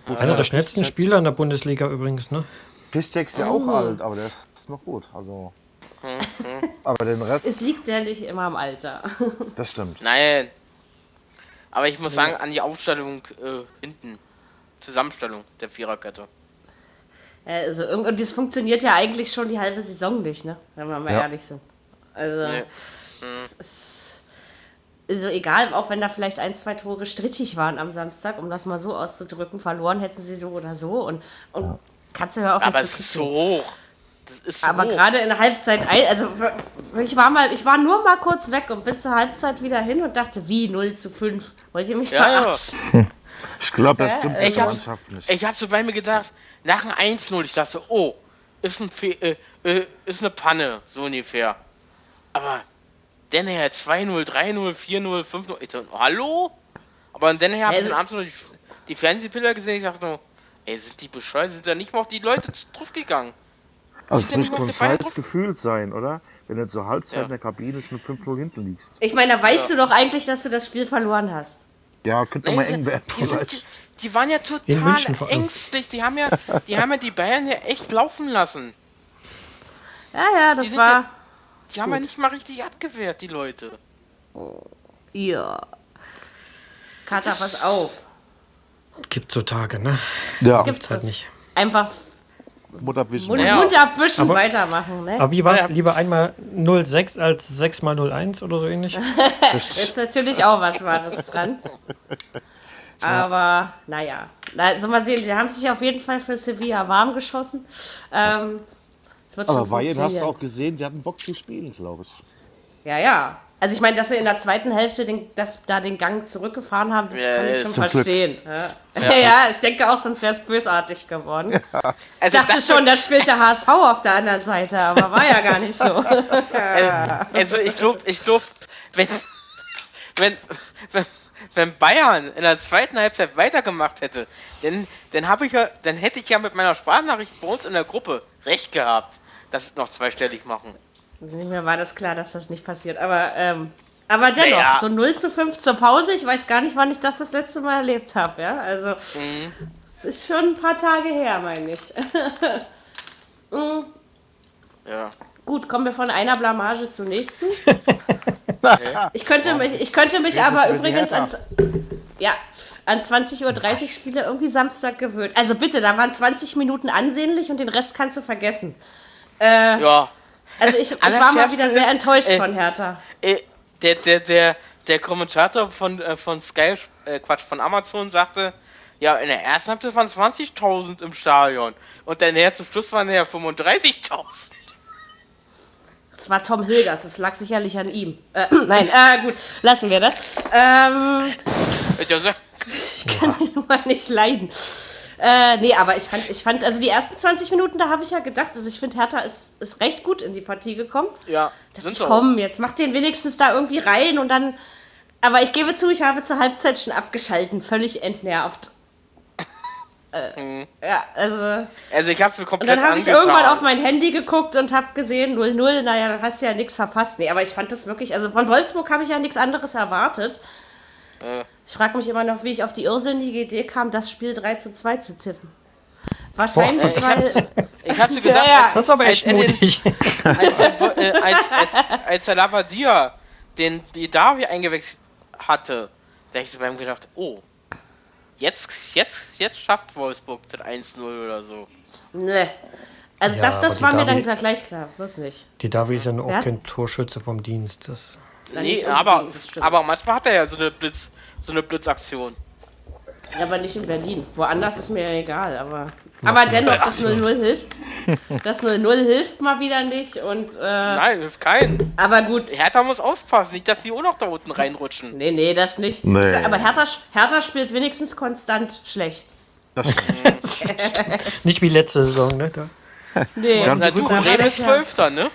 Ah, Einer der schnellsten Spieler in der Bundesliga übrigens, ne? Piszczek ist ja Oh. auch alt, aber der ist noch gut. Also. Aber den Rest, es liegt ja nicht immer am Alter. das stimmt. Nein. Aber ich muss sagen, an die Aufstellung äh, hinten. Zusammenstellung der Viererkette. Also, irgend- und das funktioniert ja eigentlich schon die halbe Saison nicht, ne? Wenn wir mal Ja. ehrlich sind. Also, Nee. es ist also egal, auch wenn da vielleicht ein, zwei Tore strittig waren am Samstag, um das mal so auszudrücken, verloren hätten sie so oder so. Und, und Katze, hör auf, Aber mich es zu ist so kitzeln. hoch. Das ist so Aber hoch. gerade in der Halbzeit, also ich war mal, ich war nur mal kurz weg und bin zur Halbzeit wieder hin und dachte, wie 0 zu 5? Wollt ihr mich Ja, ja. verarschen? Ich glaube, das stimmt ich für die hab's- Mannschaft nicht. Ich habe so bei mir gedacht, nach dem 1-0, ich dachte, oh, ist, ein Fe äh, äh, ist eine Panne, so ungefähr. Aber dann her 2-0, 3-0, 4-0, 5-0, ich dachte, hallo? Aber dann her habe ich Also- abends noch die, die Fernsehbilder gesehen, ich dachte nur, ey, sind die bescheuert, sind da nicht mal auf die Leute drauf gegangen. Also es ja nicht muss ein die scheiß? Gefühl sein, oder? Wenn du zur Halbzeit Ja. in der Kabine schon 5-0 hinten liegst. Ich meine, da weißt du doch eigentlich, dass du das Spiel verloren hast. Ja, könnte Nee, mal die, eng werden. die, sind, die, die waren ja total ängstlich, die haben ja, die haben ja die Bayern ja echt laufen lassen. Ja, ja, das sind war. ja- Die haben ja nicht mal richtig abgewehrt, die Leute. Ja. Kater, pass auf. Gibt so Tage, ne? Ja, Gibt's halt das? nicht. Einfach Mutterwischen. Mund, Ja. Mund abwischen, Aber- weitermachen, ne? Aber wie war es? Ja. Lieber einmal 06 als 6 mal 01 oder so ähnlich? Ist natürlich auch was Wahres dran. Aber, naja. Na, so mal sehen, sie haben sich auf jeden Fall für Sevilla warm geschossen. Ähm, Aber Bayern hast du auch gesehen, die hatten Bock zu spielen, glaube ich. Ja, ja. Also ich meine, dass sie in der zweiten Hälfte den, dass da den Gang zurückgefahren haben, das Ja, kann ich schon verstehen. Ja. Ja. ich denke auch, sonst wäre es bösartig geworden. Ich Also dachte das- schon, da spielt der HSV auf der anderen Seite, aber war ja gar nicht so. Also ich glaube, ich glaube, wenn, wenn, wenn, wenn Bayern in der zweiten Halbzeit weitergemacht hätte, dann, dann ich ja, dann hätte ich ja mit meiner Sprachnachricht bei uns in der Gruppe recht gehabt, dass es noch zweistellig machen. Mir war das klar, dass das nicht passiert. Aber, ähm, aber dennoch, Naja. so 0 zu 5 zur Pause, ich weiß gar nicht, wann ich das das letzte Mal erlebt habe. Ja? Also, Mhm. es ist schon ein paar Tage her, meine ich. Ja. Gut, kommen wir von einer Blamage zur nächsten. Ich könnte mich, ich könnte mich aber übrigens ans. ja, an 20.30 Uhr Spiele irgendwie Samstag gewöhnt. Also bitte, da waren 20 Minuten ansehnlich und den Rest kannst du vergessen. Äh, Ja. Also ich, ich war mal wieder sehr enttäuscht äh, von Hertha. Äh, der, der, der, der Kommentator von, äh, von Sky, äh, Quatsch, von Amazon sagte, ja, in der ersten Halbzeit waren 20.000 im Stadion. Und dann näher zum Schluss waren ja 35.000. Das war Tom Hilgers, das lag sicherlich an ihm. Äh, nein, äh, gut, lassen wir das. Ähm, Ich kann ihn nur nicht leiden. Äh, nee, aber ich fand, ich fand, also die ersten 20 Minuten, da habe ich ja gedacht, also ich finde, Hertha ist, ist recht gut in die Partie gekommen. ja, sind ich, so. komm, jetzt mach den wenigstens da irgendwie rein und dann. Aber ich gebe zu, ich habe zur Halbzeit schon abgeschalten, völlig entnervt. Äh, ja, also. Also ich hab's mir Und komplett dann habe ich irgendwann auf mein Handy geguckt und habe gesehen 0-0. Naja, dann hast du ja nichts verpasst. Nee, aber ich fand das wirklich. Also von Wolfsburg habe ich ja nichts anderes erwartet. Äh. Ich frage mich immer noch, wie ich auf die irrsinnige Idee kam, das Spiel 3 zu 2 zu tippen. Wahrscheinlich, Boah, ich weil. Ich hab's mir gedacht, Ja, Das ist aber echt als, den- mutig. als, der- äh, als, als, als der Lavadia den die Davi eingewechselt hatte, da ich so beim gedacht, oh, jetzt, jetzt, jetzt schafft Wolfsburg das 1-0 oder so. Ne. Also Ja, das, das war mir Davi- dann gleich- gleich klar. Bloß nicht. Die Davi ist ja auch kein Torschütze vom Dienst. Das, Nee, aber, aber manchmal hat er ja so eine Blitz, so eine Blitzaktion. Ja, aber nicht in Berlin. Woanders ist mir ja egal, aber. Aber dennoch, das 0-0 hilft. Das 0-0 hilft mal wieder nicht. Und, äh, Nein, hilft keinen. aber gut. Hertha muss aufpassen, nicht, dass die auch noch da unten reinrutschen. Nee, nee, das nicht. Nee. Sag, Aber Hertha, Hertha spielt wenigstens konstant schlecht. nicht wie letzte Saison, ne? Da. Nee. Na du. Bremen ist. Zwölfter, ne?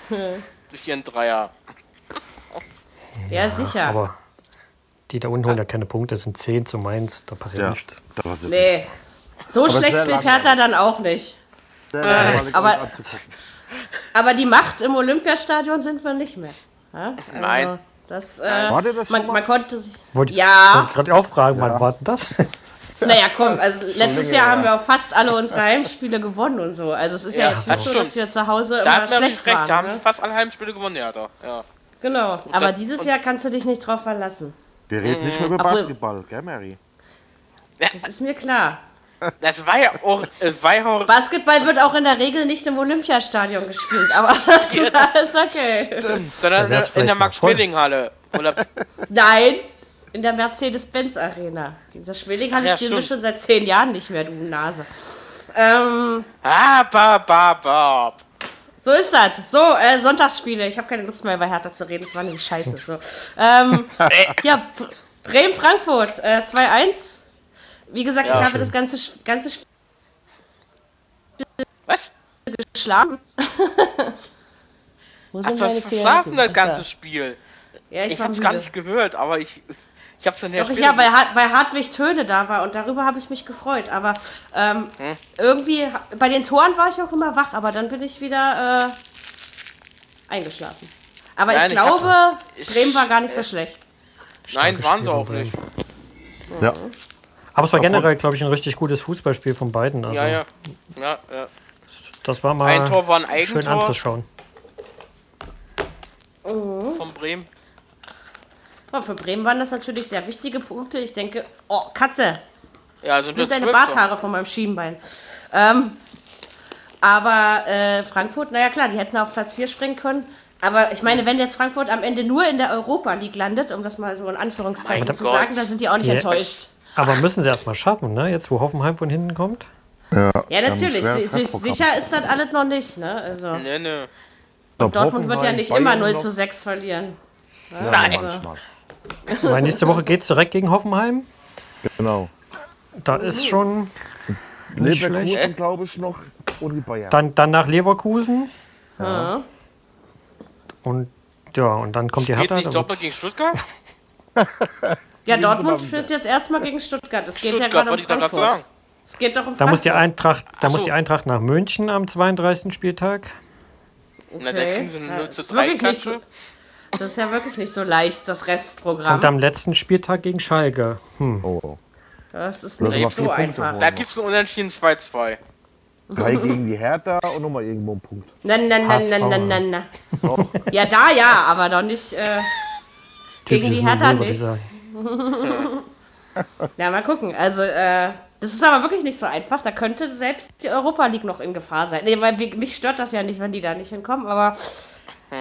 Durch ihren Dreier. Ja, sicher. Aber die da unten holen ja keine Punkte, das sind 10 zu Mainz, da passiert Ja, nichts. da es nee. So es schlecht spielt. Hertha dann auch nicht. sehr langweilig, aber-. Aber die Macht im Olympiastadion sind wir nicht mehr. Ja? Also, Nein. Das, äh, War das man, man konnte sich. Wollte Ja. wollte gerade auch fragen, wann war denn das? Naja, komm, also letztes Jahr ja. haben wir auch fast alle unsere Heimspiele gewonnen und so. Also es ist ja, Ja, jetzt nicht so, dass wir zu Hause Da immer hat man schlecht nicht recht, da waren. haben sie Ne? fast alle Heimspiele gewonnen, die Hertha. Ja. Genau, aber da- dieses und- Jahr kannst du dich nicht drauf verlassen. Wir reden nicht mehr über Obwohl- Basketball, gell, Mary? Das ist mir klar. Das war ja auch, war ja auch Basketball wird auch in der Regel nicht im Olympiastadion gespielt, aber das ist alles okay. sondern Da wär's in der. Max-Schmeling-Halle. Oder Nein, in der Mercedes-Benz Arena. Dieser Schwelinghalle Ach ja, spielen wir stimmt. schon seit zehn Jahren nicht mehr, du Nase. Ähm, Ah, ba, ba, ba. So ist das. So, äh, Sonntagsspiele. Ich habe keine Lust mehr über Hertha zu reden. Das war nämlich scheiße. So. Ähm, ja, Bremen-Frankfurt äh, 2-1. Wie gesagt, ich habe schön. das ganze, ganze Spiel Was? geschlagen. Wo Hast du das verschlafen, Zigaretten? das ganze. Spiel? Ja, ich, Ich war hab's gar nicht gehört, aber ich, ich hab's dann ja Doch, ja, weil, weil Hartwig Töne da war und darüber habe ich mich gefreut. Aber ähm, Hm? irgendwie, bei den Toren war ich auch immer wach, aber dann bin ich wieder äh, eingeschlafen. Aber Nein, ich ich glaube, ich- Bremen war gar nicht so schlecht. Nein, Starkes waren sie auch nicht. Ja. Aber es war generell, glaube ich, ein richtig gutes Fußballspiel von beiden. Also, Ja, ja. Ja, ja. Das war mal Ein Tor war ein schön Eigentor anzuschauen. von Bremen. Ja, für Bremen waren das natürlich sehr wichtige Punkte. Ich denke, oh, Katze, Ja, sind nimm wir deine. Barthaare von meinem Schienbein. Ähm, aber äh, Frankfurt, naja klar, die hätten auf Platz 4 springen können. Aber ich meine, wenn jetzt Frankfurt am Ende nur in der Europa League landet, um das mal so in Anführungszeichen Mein zu Gott. sagen, dann sind die auch nicht Ja. enttäuscht. Aber müssen sie erstmal schaffen, ne? Jetzt, wo Hoffenheim von hinten kommt. Ja, ein natürlich. sicher ist das alles noch nicht. Ne? Also, Nee, nee. Dortmund wird ja nicht immer Bayern 0 noch. zu 6 verlieren. Ja, Nein. manchmal. Weil nächste Woche geht es direkt gegen Hoffenheim. Genau. Da ist schon nicht schlecht. Leverkusen, glaube ich, noch. Und die Bayern. Dann, dann nach Leverkusen. Und ja, und dann kommt die Geht Hertha. nicht wird's- gegen Stuttgart? Ja, Dortmund führt jetzt erstmal gegen Stuttgart. Es geht ja Stuttgart, gerade um wollte ich da gerade Frankfurt. sagen. Es geht doch um Da muss die Frankfurt. Eintracht, da Ach muss so. die Eintracht nach München am 32. Spieltag. Na, da kriegen sie eine Ja, 0 zu ist 3 wirklich nicht Klatsche. Das ist ja wirklich nicht so leicht, das Restprogramm. Und am letzten Spieltag gegen Schalke. Hm. Oh. Das ist Das nicht noch so Punkte einfach. Da gibt's ein Unentschieden 2-2. Drei gegen die Hertha und nochmal irgendwo ein Punkt. Na, na, na, HSV. na, na, na, na. Ja, da ja, aber doch nicht äh, gegen die Hertha ich nicht. Ja, mal gucken. Also, äh, das ist aber wirklich nicht so einfach. Da könnte selbst die Europa League noch in Gefahr sein. Nee, weil mich stört das ja nicht, wenn die da nicht hinkommen, aber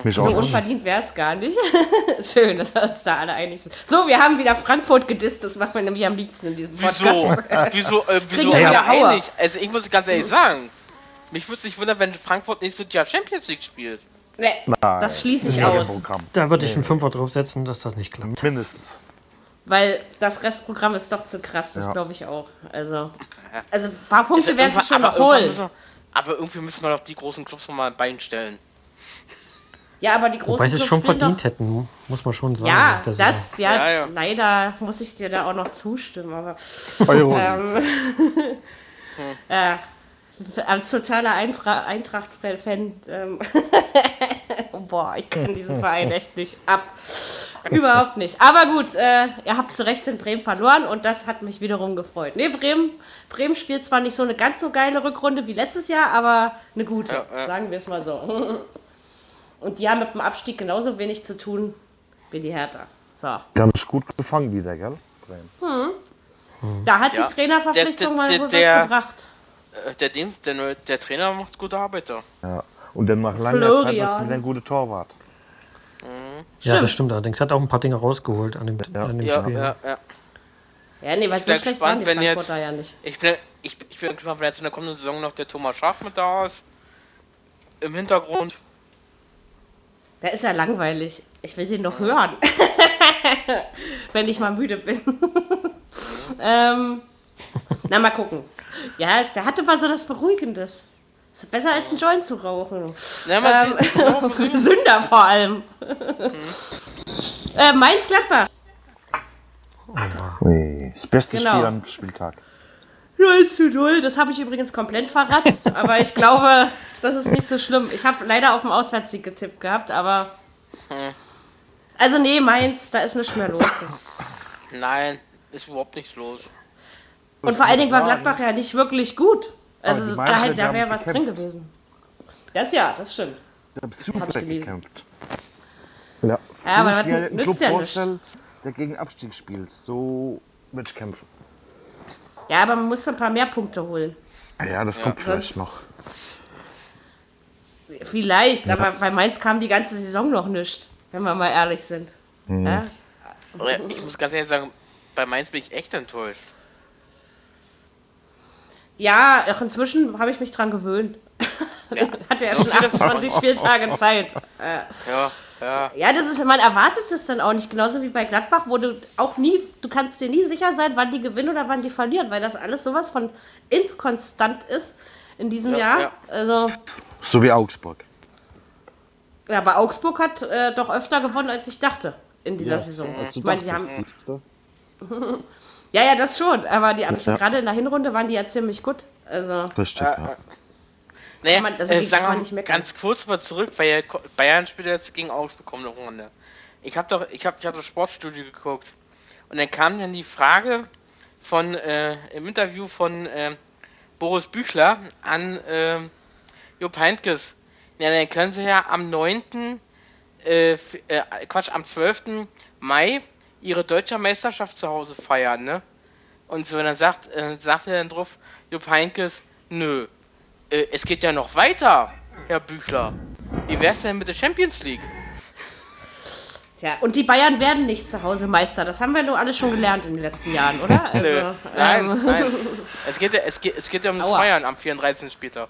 Mich so unverdient wäre es gar nicht. Schön, dass wir uns da alle einig sind. So, wir haben wieder Frankfurt gedisst. Das machen wir nämlich am liebsten in diesem Wieso? Podcast. wieso, äh, wieso wir ja, wieder einig? Also ich muss ganz ehrlich sagen, mich würde es nicht wundern, wenn Frankfurt nächstes Jahr Champions League spielt. Nee, Nein, das schließe ich aus. Da würde ich einen Fünfer draufsetzen, dass das nicht klappt. Mindestens. Weil das Restprogramm ist doch zu krass, das Ja. glaube ich auch. Also, also ein paar Punkte werden sie irgendwann- schon aber noch holen. müssen Aber irgendwie müssen wir doch die großen Clubs mal ein Bein stellen. Ja, aber die großen Wobei sie es schon verdient doch, hätten, muss man schon sagen. Ja, Saison. das, ja, Ja, ja. leider muss ich dir da auch noch zustimmen, aber Euro. ähm, äh, als totaler Eintracht-Fan, ähm, boah, ich kann diesen Verein echt nicht ab. Überhaupt nicht. Aber gut, äh, ihr habt zu Recht in Bremen verloren und das hat mich wiederum gefreut. Nee, Bremen, Bremen spielt zwar nicht so eine ganz so geile Rückrunde wie letztes Jahr, aber eine gute, Ja, ja. sagen wir es mal so. Und die haben mit dem Abstieg genauso wenig zu tun wie die Hertha. So. Die haben sich gut gefangen wieder, gell? Bremen. Da hat Ja. die Trainerverpflichtung Der- der- mal wohl der- was gebracht. Äh, Der, Dienst, der, der Trainer macht gute Arbeit da. Ja. Und dann nach langer Florian. Zeit wieder ein guter Torwart. ja, Stimmt. das stimmt allerdings. Hat auch ein paar Dinge rausgeholt an dem, an dem Ja, Spiel. ja, ja. Ja, nee, weil Ich so schlecht waren gespannt, die wenn Frankfurter jetzt- ja nicht. Ich bin, ich, ich bin gespannt, wenn jetzt in der kommenden Saison noch der Thomas Schaaf mit da ist. Im Hintergrund. Der ist ja langweilig. Ich will den noch hören. Wenn ich mal müde bin. ähm, na, mal gucken. Ja, es- der hatte was so das Beruhigendes. Ist besser als ein Joint zu rauchen. Na, mal Ähm. Gesünder vor allem. äh, Mainz Gladbach. Nee. Das beste Genau. Spiel am Spieltag. 0 zu 0. Das habe ich übrigens komplett verratzt. aber ich glaube, das ist nicht so schlimm. Ich habe leider auf dem Auswärtssieg getippt gehabt, aber. Also, nee, Mainz, da ist nichts mehr los. Das Nein, ist überhaupt nichts los. Und vor allen Dingen war. Gladbach ja nicht wirklich gut. Also da, die da wäre was drin gekämpft. gewesen. Das ja, das stimmt. Ich habe ich gelesen. gekämpft. Ja. Ja, aber so das nützt Club ja vorstelle, der gegen Abstieg spielt. So mit kämpfen. Ja, aber man muss ein paar mehr Punkte holen. Ja, ja das kommt vielleicht noch. Sonst. Vielleicht, aber bei Mainz kam die ganze Saison noch nicht, wenn wir mal ehrlich sind. Mhm. Ja? Aber ich muss ganz ehrlich sagen, bei Mainz bin ich echt enttäuscht. ja, auch inzwischen habe ich mich dran gewöhnt. Hatte ja schon Okay, das- 28 Spieltage Zeit. Äh, Ja, ja. Ja, das ist, man erwartet es dann auch nicht. Genauso wie bei Gladbach, wo du auch nie, du kannst dir nie sicher sein, wann die gewinnen oder wann die verlieren, weil das alles sowas von inkonstant ist in diesem Ja, Jahr. ja. Also, So wie Augsburg. ja, aber Augsburg hat äh, doch öfter gewonnen, als ich dachte in dieser Saison. Als du Ich meine, die haben, ja, ja, das schon, aber die, Ja. gerade in der Hinrunde waren die ja ziemlich gut. Also, Richtig, ja. Naja, man- also äh, sagen wir nicht meckern. ganz kurz mal zurück, weil Bayern spielt jetzt gegen Augsburg kommende Runde. Ich habe doch, ich habe, ich habe das Sportstudio geguckt und dann kam dann die Frage von äh, im Interview von äh, Boris Büchler an äh, Jupp Heynckes. Ja, dann können sie ja am 9. Äh, äh, Quatsch, am 12. Mai ihre deutsche Meisterschaft zu Hause feiern, ne? Und so, dann sagt, äh, sagt er dann drauf, Jupp Heynckes, nö, äh, es geht ja noch weiter, Herr Büchler. Wie wär's denn mit der Champions League? tja, und die Bayern werden nicht zu Hause Meister. Das haben wir nur alles schon gelernt in den letzten Jahren, oder? Also, Nö, nein, ähm, nein. Es geht, ja, es, geht, es geht ja um das Aua. Feiern am 34. Spieltag.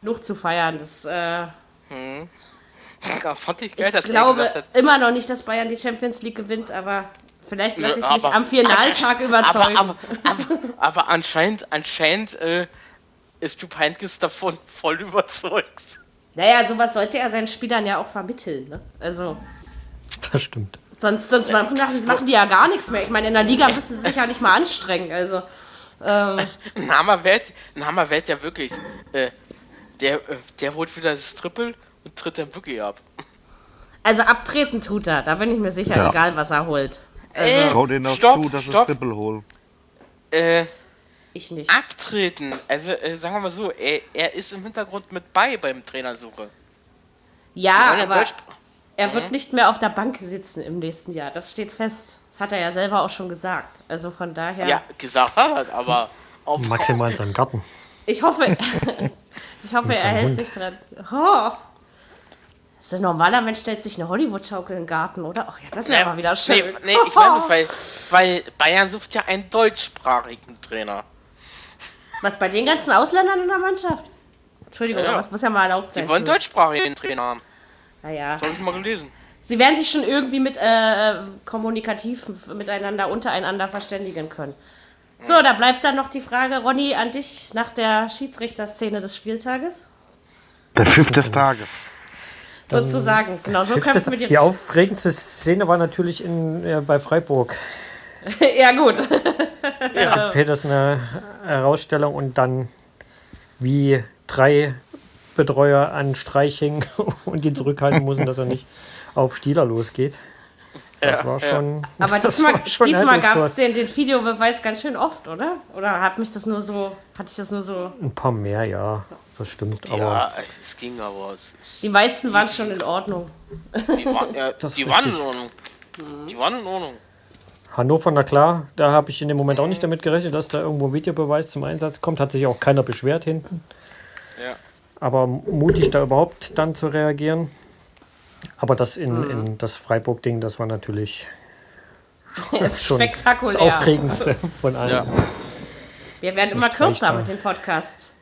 genug zu feiern. Das, äh, Ja, fand ich geil, Ich dass glaube immer noch nicht, dass Bayern die Champions League gewinnt, aber vielleicht lasse ich mich aber- am Finaltag überzeugen. Aber, aber, aber, aber anscheinend, anscheinend äh, ist Heynckes davon voll überzeugt. naja, sowas sollte er seinen Spielern ja auch vermitteln. Ne? Also, Das stimmt. sonst, sonst machen, machen die ja gar nichts mehr. Ich meine, in der Liga müssen sie sich ja nicht mal anstrengen. Also, ähm, Ein Hammerwert, ein Hammerwert ja wirklich. Äh, der, äh, der holt wieder das Triple und tritt dann wirklich ab. also abtreten tut er, da bin ich mir sicher, Ja. egal was er holt. Ey, Also, Trau denen auch Stopp, zu, dass stopp. es Triple holt. Äh, ich nicht. abtreten. Also, äh, sagen wir mal so, er, er ist im Hintergrund mit bei beim Trainersuche. Ja, aber Deutsch- er wird nicht mehr auf der Bank sitzen im nächsten Jahr. Das steht fest. Das hat er ja selber auch schon gesagt. Also von daher. Ja, gesagt hat er, aber auf, Maximal in seinem Garten. Ich hoffe, ich hoffe, er hält Hund. sich dran. Oh. So ein normaler Mensch stellt sich eine Hollywood-Schaukel in den Garten, oder? Ach ja, das wäre aber wieder schön. Nee, nee ich meine, weil, weil Bayern sucht ja einen deutschsprachigen Trainer. Was bei den ganzen Ausländern in der Mannschaft? Entschuldigung, Ja, ja. das muss ja mal erlaubt sein. Sie wollen deutschsprachigen Trainer haben. Naja. Das habe ich mal gelesen. Sie werden sich schon irgendwie mit äh, kommunikativ miteinander, untereinander verständigen können. So, da bleibt dann noch die Frage, Ronny, an dich nach der Schiedsrichterszene des Spieltages. Der Pfiff des Tages. Sozusagen. Genau, so mit die aufregendste Szene war natürlich in, äh, bei Freiburg. ja, gut. Peters eine Herausstellung und dann wie drei Betreuer an Streich hingen und ihn zurückhalten mussten, dass er nicht auf Stieler losgeht. Das Ja, war ja. schon. Aber das diesmal, schon diesmal gab es den, den Videobeweis ganz schön oft, oder? Oder hat mich das nur so, hatte ich das nur so. Ein paar mehr, ja. Das stimmt. Aber Ja, es ging aber. Es, Die meisten waren schon in Ordnung. die waren, ja, ist die waren in. Ordnung. Die waren in Ordnung. Hannover, na klar, da habe ich in dem Moment auch nicht damit gerechnet, dass da irgendwo ein Videobeweis zum Einsatz kommt. Hat sich auch keiner beschwert hinten. Ja. Aber mutig da überhaupt dann zu reagieren. Aber das in, in das Freiburg-Ding, das war natürlich schon das Spektakulär. Aufregendste von allen. Ja. Wir werden immer kürzer da. mit den Podcasts.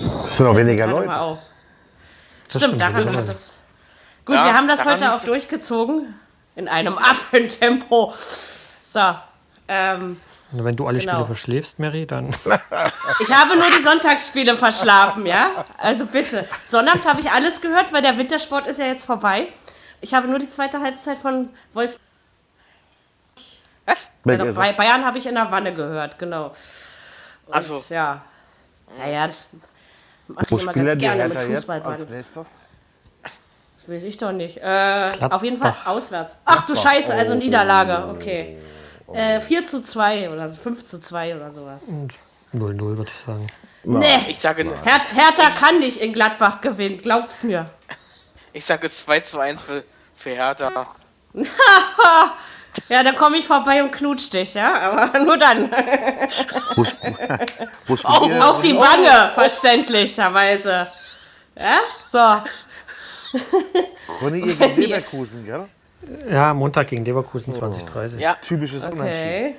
Es sind noch weniger Leute. mal auf. Das Stimmt, daran hat das. Gut, Ja, wir haben das heute auch durchgezogen. In einem Affentempo. So. Ähm, Wenn du alle Genau. Spiele verschläfst, Mary, dann ich habe nur die Sonntagsspiele verschlafen, ja? Also bitte. Sonnabend habe ich alles gehört, weil der Wintersport ist ja jetzt vorbei. Ich habe nur die zweite Halbzeit von Wolfsburg. Was? Bei er. Bayern habe ich in der Wanne gehört, genau. Und, Ach so. Ja. Naja, das mache ich Wo immer ganz gerne mit Fußballbahn. Das weiß ich doch nicht. Äh, auf jeden Fall auswärts. Ach du Scheiße, also Niederlage. Okay. Äh, 4 zu 2 oder so, 5 zu 2 oder sowas. 0-0, würde ich sagen. Nee, Ich sage, Her Hertha kann nicht in Gladbach gewinnen, glaub's mir. ich sage 2 zu 1 für, für Hertha. Ja, dann komme ich vorbei und knutsch dich, ja? Aber nur dann. Wo, sp wo spielt ihr? Auf die Wange, verständlicherweise. Ja? So. Ronny, gegen Leverkusen, gell? Ja, Montag gegen Leverkusen 2030. Ja, Typisches Unentschieden. Okay.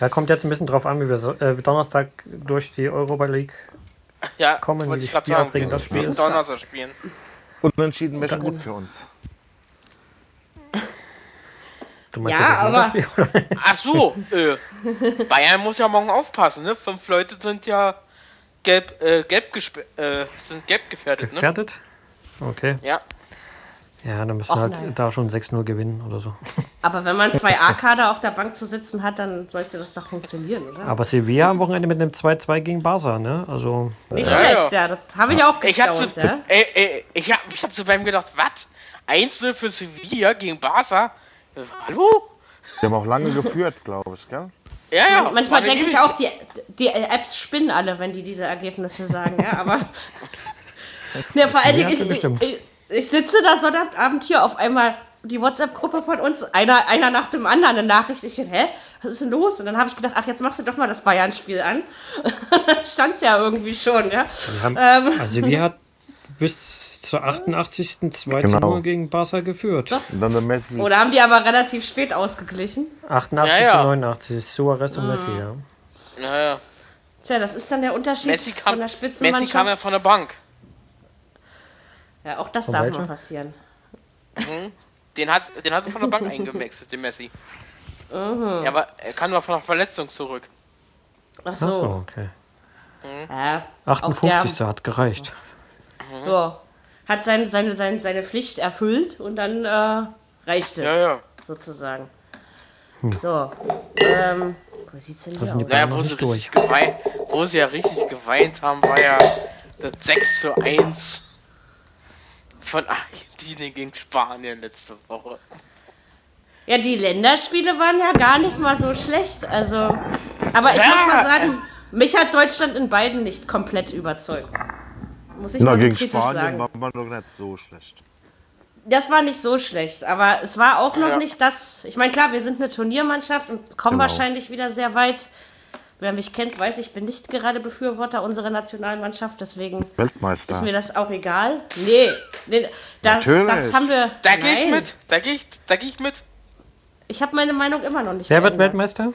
Ja, kommt jetzt ein bisschen drauf an, wie wir so- äh, Donnerstag durch die Europa League. ja, Kommen, wie ich gerade Spiel sagen. aufregend Wir das Spiel ist. Donnerstag spielen. Unentschieden wäre gut für uns. Du meinst Ja, jetzt das aber-? Ach so, äh, Bayern muss ja morgen aufpassen, ne? Fünf Leute sind ja gelb, äh, gelb äh, sind gelb gefährdet, ne? Gefährdet? Okay. Ja. Ja, dann müssen Och, halt nein. da schon 6-0 gewinnen oder so. Aber wenn man zwei A-Kader auf der Bank zu sitzen hat, dann sollte das doch funktionieren, oder? Aber Sevilla am Wochenende mit einem 2-2 gegen Barca, ne? Also, Nicht Ja, schlecht, ja. ja. Das habe ich auch Ich gestaunt, zu, ja. ey, ey, ich hab, ich hab zu beim gedacht, was? 1-0 für Sevilla gegen Barca? Hallo? Wir haben auch lange geführt, glaube ich, gell? Ja, ja. Manchmal denke ich auch, die, die Apps spinnen alle, wenn die diese Ergebnisse sagen, ja, aber. ja, vor allen Ja, Dingen, ich, ich, ich sitze da Sonnabend hier auf einmal die WhatsApp-Gruppe von uns, einer, einer nach dem anderen eine Nachricht. Ich, hä, was ist denn los? Und dann habe ich gedacht, ach, jetzt machst du doch mal das Bayern-Spiel an. Stand's ja irgendwie schon, ja. wir haben, Ähm. also Sevilla hat bis zur 88. 2 Genau. 0 gegen Barca geführt. Dann Messi. Oder haben die aber relativ spät ausgeglichen? 88 Ja, ja. zu 89, Suarez und Messi, ja. Ja, ja. Tja, das ist dann der Unterschied Messi kam, von der Messi Spitzenmannschaft. kam ja von der Bank. Ja, auch das Von darf welcher? mal passieren. Den hat, den hat er von der Bank eingewechselt, den Messi. Ja, aber er kam nur von der Verletzung zurück. Ach Ach so, so. okay. Ja, auch 58. hat gereicht. Mhm. Ja, hat sein, seine, seine, seine Pflicht erfüllt und dann äh, reicht es, Ja, ja. sozusagen. So, ähm, wo sieht's denn hier aus? Naja, wo sie, richtig geweint, wo sie ja richtig geweint haben, war ja das 6 zu 1 von Argentinien gegen Spanien letzte Woche. Ja, die Länderspiele waren ja gar nicht mal so schlecht, also, aber ich Ja, muss mal sagen, mich hat Deutschland in beiden nicht komplett überzeugt. Muss ich Na, mal so gegen kritisch Spanien sagen. war man doch nicht so schlecht. das war nicht so schlecht, aber es war auch noch Ja. nicht das. Ich meine, klar, wir sind eine Turniermannschaft und kommen Genau. wahrscheinlich wieder sehr weit. Wer mich kennt, weiß, ich bin nicht gerade Befürworter unserer Nationalmannschaft, deswegen Weltmeister. ist mir das auch egal. Nee, nee das, das haben wir. Da gehe ich mit. Da gehe ich, da gehe ich mit. Ich habe meine Meinung immer noch nicht Wer wird. Weltmeister?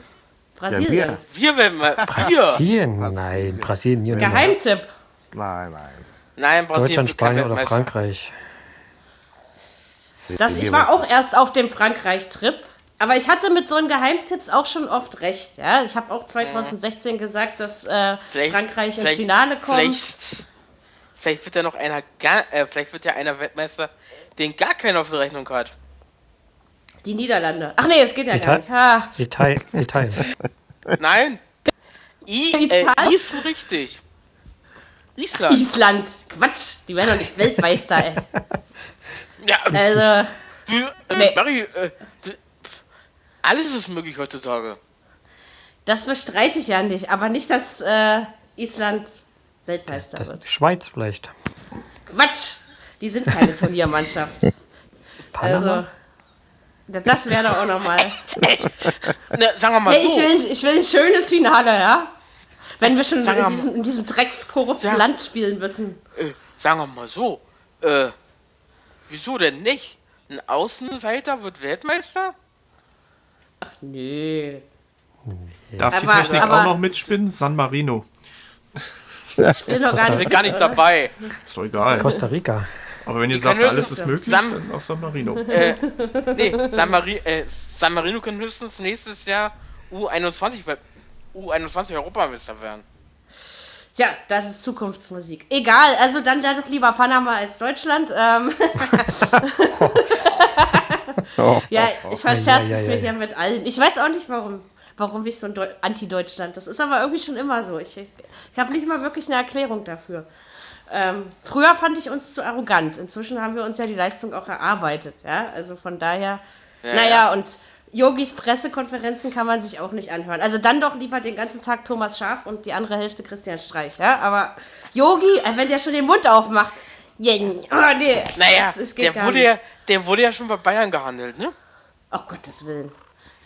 Brasilien. Ja, Wir werden mal. Wir. Brasilien? Nein, Brasilien. nie. Geheimtipp. Nein, nein. Nein, Brasilien Deutschland, Spanien oder. Frankreich. Das, ich war auch erst auf dem Frankreich-Trip, aber ich hatte mit so einen Geheimtipps auch schon oft recht. Ja? Ich habe auch 2016 gesagt, dass äh, Frankreich ins Finale kommt. Vielleicht, vielleicht wird ja noch einer gar, äh, vielleicht wird ja einer Weltmeister, den gar keiner auf der Rechnung hat. Die Niederlande. Ach nee, es geht ja gar Ital- nicht. Ha. Italien. Italien. Nein. I, äh, Italien? I ist schon richtig. Island. Island. Quatsch, die werden doch nicht Weltmeister, ey. Ja, Also, für, äh, nee. Mary, äh, d- pf, alles ist möglich heutzutage. das bestreite ich ja nicht, aber nicht, dass äh, Island Weltmeister Das wird. Schweiz vielleicht. Quatsch! Die sind keine Turniermannschaft. Also, da- das wäre doch auch nochmal. Na, sagen wir mal Hey, ich so. will, ich will ein schönes Finale, ja? Wenn wir schon Sag in diesem, in diesem dreckskorrupten. Land spielen müssen. Äh, sagen wir mal so. Äh, wieso denn nicht? Ein Außenseiter wird Weltmeister? Nö. Darf die Aber- Technik aber- auch noch mitspinnen? San Marino. Ich will noch gar Wir nicht. sind gar nicht dabei. Ist doch egal. Costa Rica. Aber wenn ihr Die sagt, alles ist möglich, Sam- dann auch San Marino. Nee, San, Mari äh, San Marino kann höchstens nächstes Jahr U21, Wel- U21 Europameister werden. Tja, das ist Zukunftsmusik. Egal, also dann ja doch lieber Panama als Deutschland. Ähm, Oh, ja, oh, ich verscherze Ja, ja, es mich ja. mit allen. Ich weiß auch nicht warum. Warum ich so ein Deu Anti-Deutschland? Das ist aber irgendwie schon immer so. Ich, ich habe nicht mal wirklich eine Erklärung dafür. Ähm, früher fand ich uns zu arrogant. Inzwischen haben wir uns ja die Leistung auch erarbeitet. Ja? Also von daher, Ja, naja, ja. und Yogis Pressekonferenzen kann man sich auch nicht anhören. Also dann doch lieber den ganzen Tag Thomas Schaf und die andere Hälfte Christian Streich. Ja? Aber Yogi, äh, wenn der schon den Mund aufmacht, ja, oh nee, Naja, das, es geht der gar wurde, nicht. ja, der wurde ja schon bei Bayern gehandelt, ne? Ach Gottes Willen.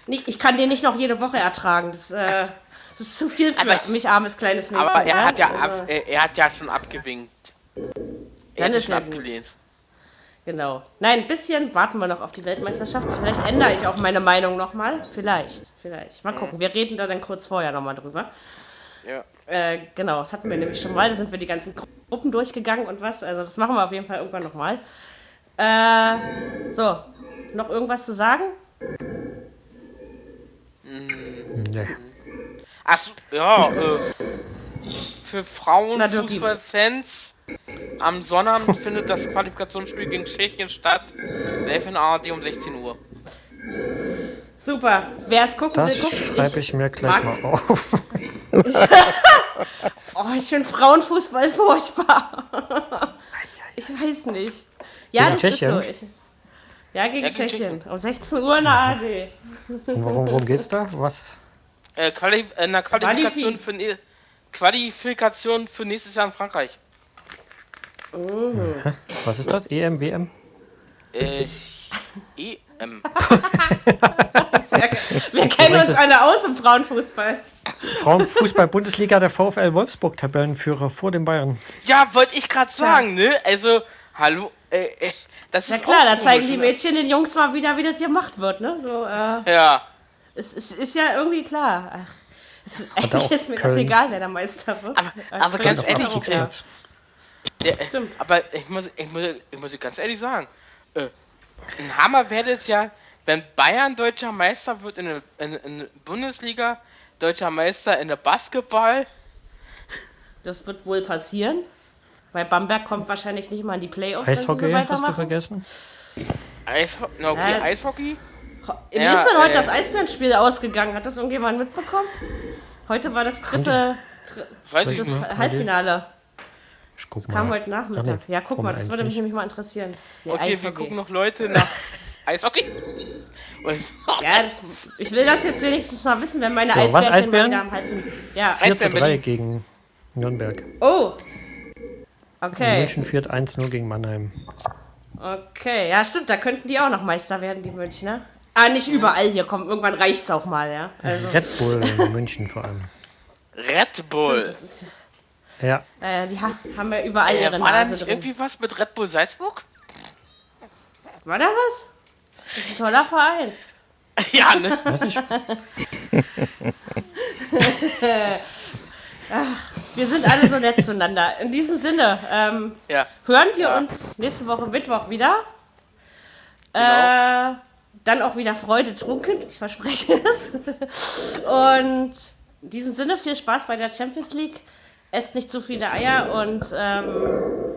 Nee, ich kann den nicht noch jede Woche ertragen. Das, äh, das ist zu viel für Aber- mich, armes kleines Mädchen. Aber er hat ja, Also, ab, er, er hat ja schon abgewinkt. Er hat ist schon gut. abgelehnt. Genau. Nein, ein bisschen warten wir noch auf die Weltmeisterschaft. Vielleicht ändere ich auch meine Meinung nochmal. Vielleicht, vielleicht. Mal gucken. Wir reden da dann kurz vorher nochmal drüber. Ja. Äh, genau, das hatten wir nämlich schon mal. Da sind wir die ganzen Gruppen durchgegangen und was. Also das machen wir auf jeden Fall irgendwann nochmal. Äh, so, noch irgendwas zu sagen? Nee. Achso, ja, äh, für. Frauenfußballfans am Sonnabend findet das Qualifikationsspiel gegen Tschechien statt. Live in ARD um 16 Uhr. Super. Wer es gucken Das will, guckt schreibe ich mir gleich mag- mal auf. Oh, ich finde Frauenfußball furchtbar. ich weiß nicht. Ja, Gegen das ist so. Tschechien? Ich, ja, gegen Ja, gegen Tschechien. Um 16 Uhr in der AD. Worum, worum geht's da? Was? Äh, Quali äh, eine Qualifikation Qualifi- für, ne Qualifikation für nächstes Jahr in Frankreich. Was ist das? EM, WM? Äh, EM. Wir kennen uns alle aus im Frauenfußball. Frauenfußball-Bundesliga, der VfL Wolfsburg, Tabellenführer vor den Bayern. Ja, wollte ich gerade sagen, ne? Also, hallo, äh, äh, das Ja ist klar, auch da zeigen die ne? Mädchen den Jungs mal wieder, wie das gemacht wird, ne? So, äh, Ja, es, es ist ja irgendwie klar. Ach, es, eigentlich ist mir das Köln- egal, wer der Meister wird. aber, Äh, aber Köln ganz ehrlich, auch äh, der, äh, Stimmt. aber ich muss, ich muss, ich muss ganz ehrlich sagen, äh, ein Hammer wäre es ja, wenn Bayern deutscher Meister wird in der Bundesliga, deutscher Meister in der Basketball. Das wird wohl passieren. Weil Bamberg kommt wahrscheinlich nicht mal in die Playoffs, wenn sie so Eishockey, hast du vergessen? Eisho na okay, Ja. Eishockey? Wie Ja, ist denn heute äh, das Eisbärenspiel ausgegangen? Hat das irgendjemand mitbekommen? Heute war das dritte, dr Weiß ich das mal, Halbfinale. Ich guck Kam mal. heute Nachmittag. Ja, guck mal, das 1 würde mich nicht. nämlich mal interessieren. Nee, Okay, wir Eishockey. gucken noch Leute nach Eishockey. Und, Ja, das, ich will das jetzt wenigstens mal wissen, wenn meine So, was, Eisbären? am Halbfinale. Ja. 4 zu Eisbären 3 Berlin. gegen Nürnberg. Oh. Okay. München führt 1-0 gegen Mannheim. Okay, ja, stimmt, da könnten die auch noch Meister werden, die Münchner. Ah, nicht überall hier, komm, irgendwann reicht's auch mal, ja. Also, Red Bull in München vor allem. Red Bull. stimmt, das ist, Ja. äh, die ha haben ja überall Äh, ihre war da Nase nicht drin. irgendwie was mit Red Bull Salzburg? War da was? Das ist ein toller Verein. ja, ne? Ich. Wir sind alle so nett zueinander. In diesem Sinne, ähm, Ja. hören wir Ja. uns nächste Woche Mittwoch wieder. Genau. Äh, dann auch wieder Freude trunken, ich verspreche es. Und in diesem Sinne viel Spaß bei der Champions League. Esst nicht zu viele Eier und ähm,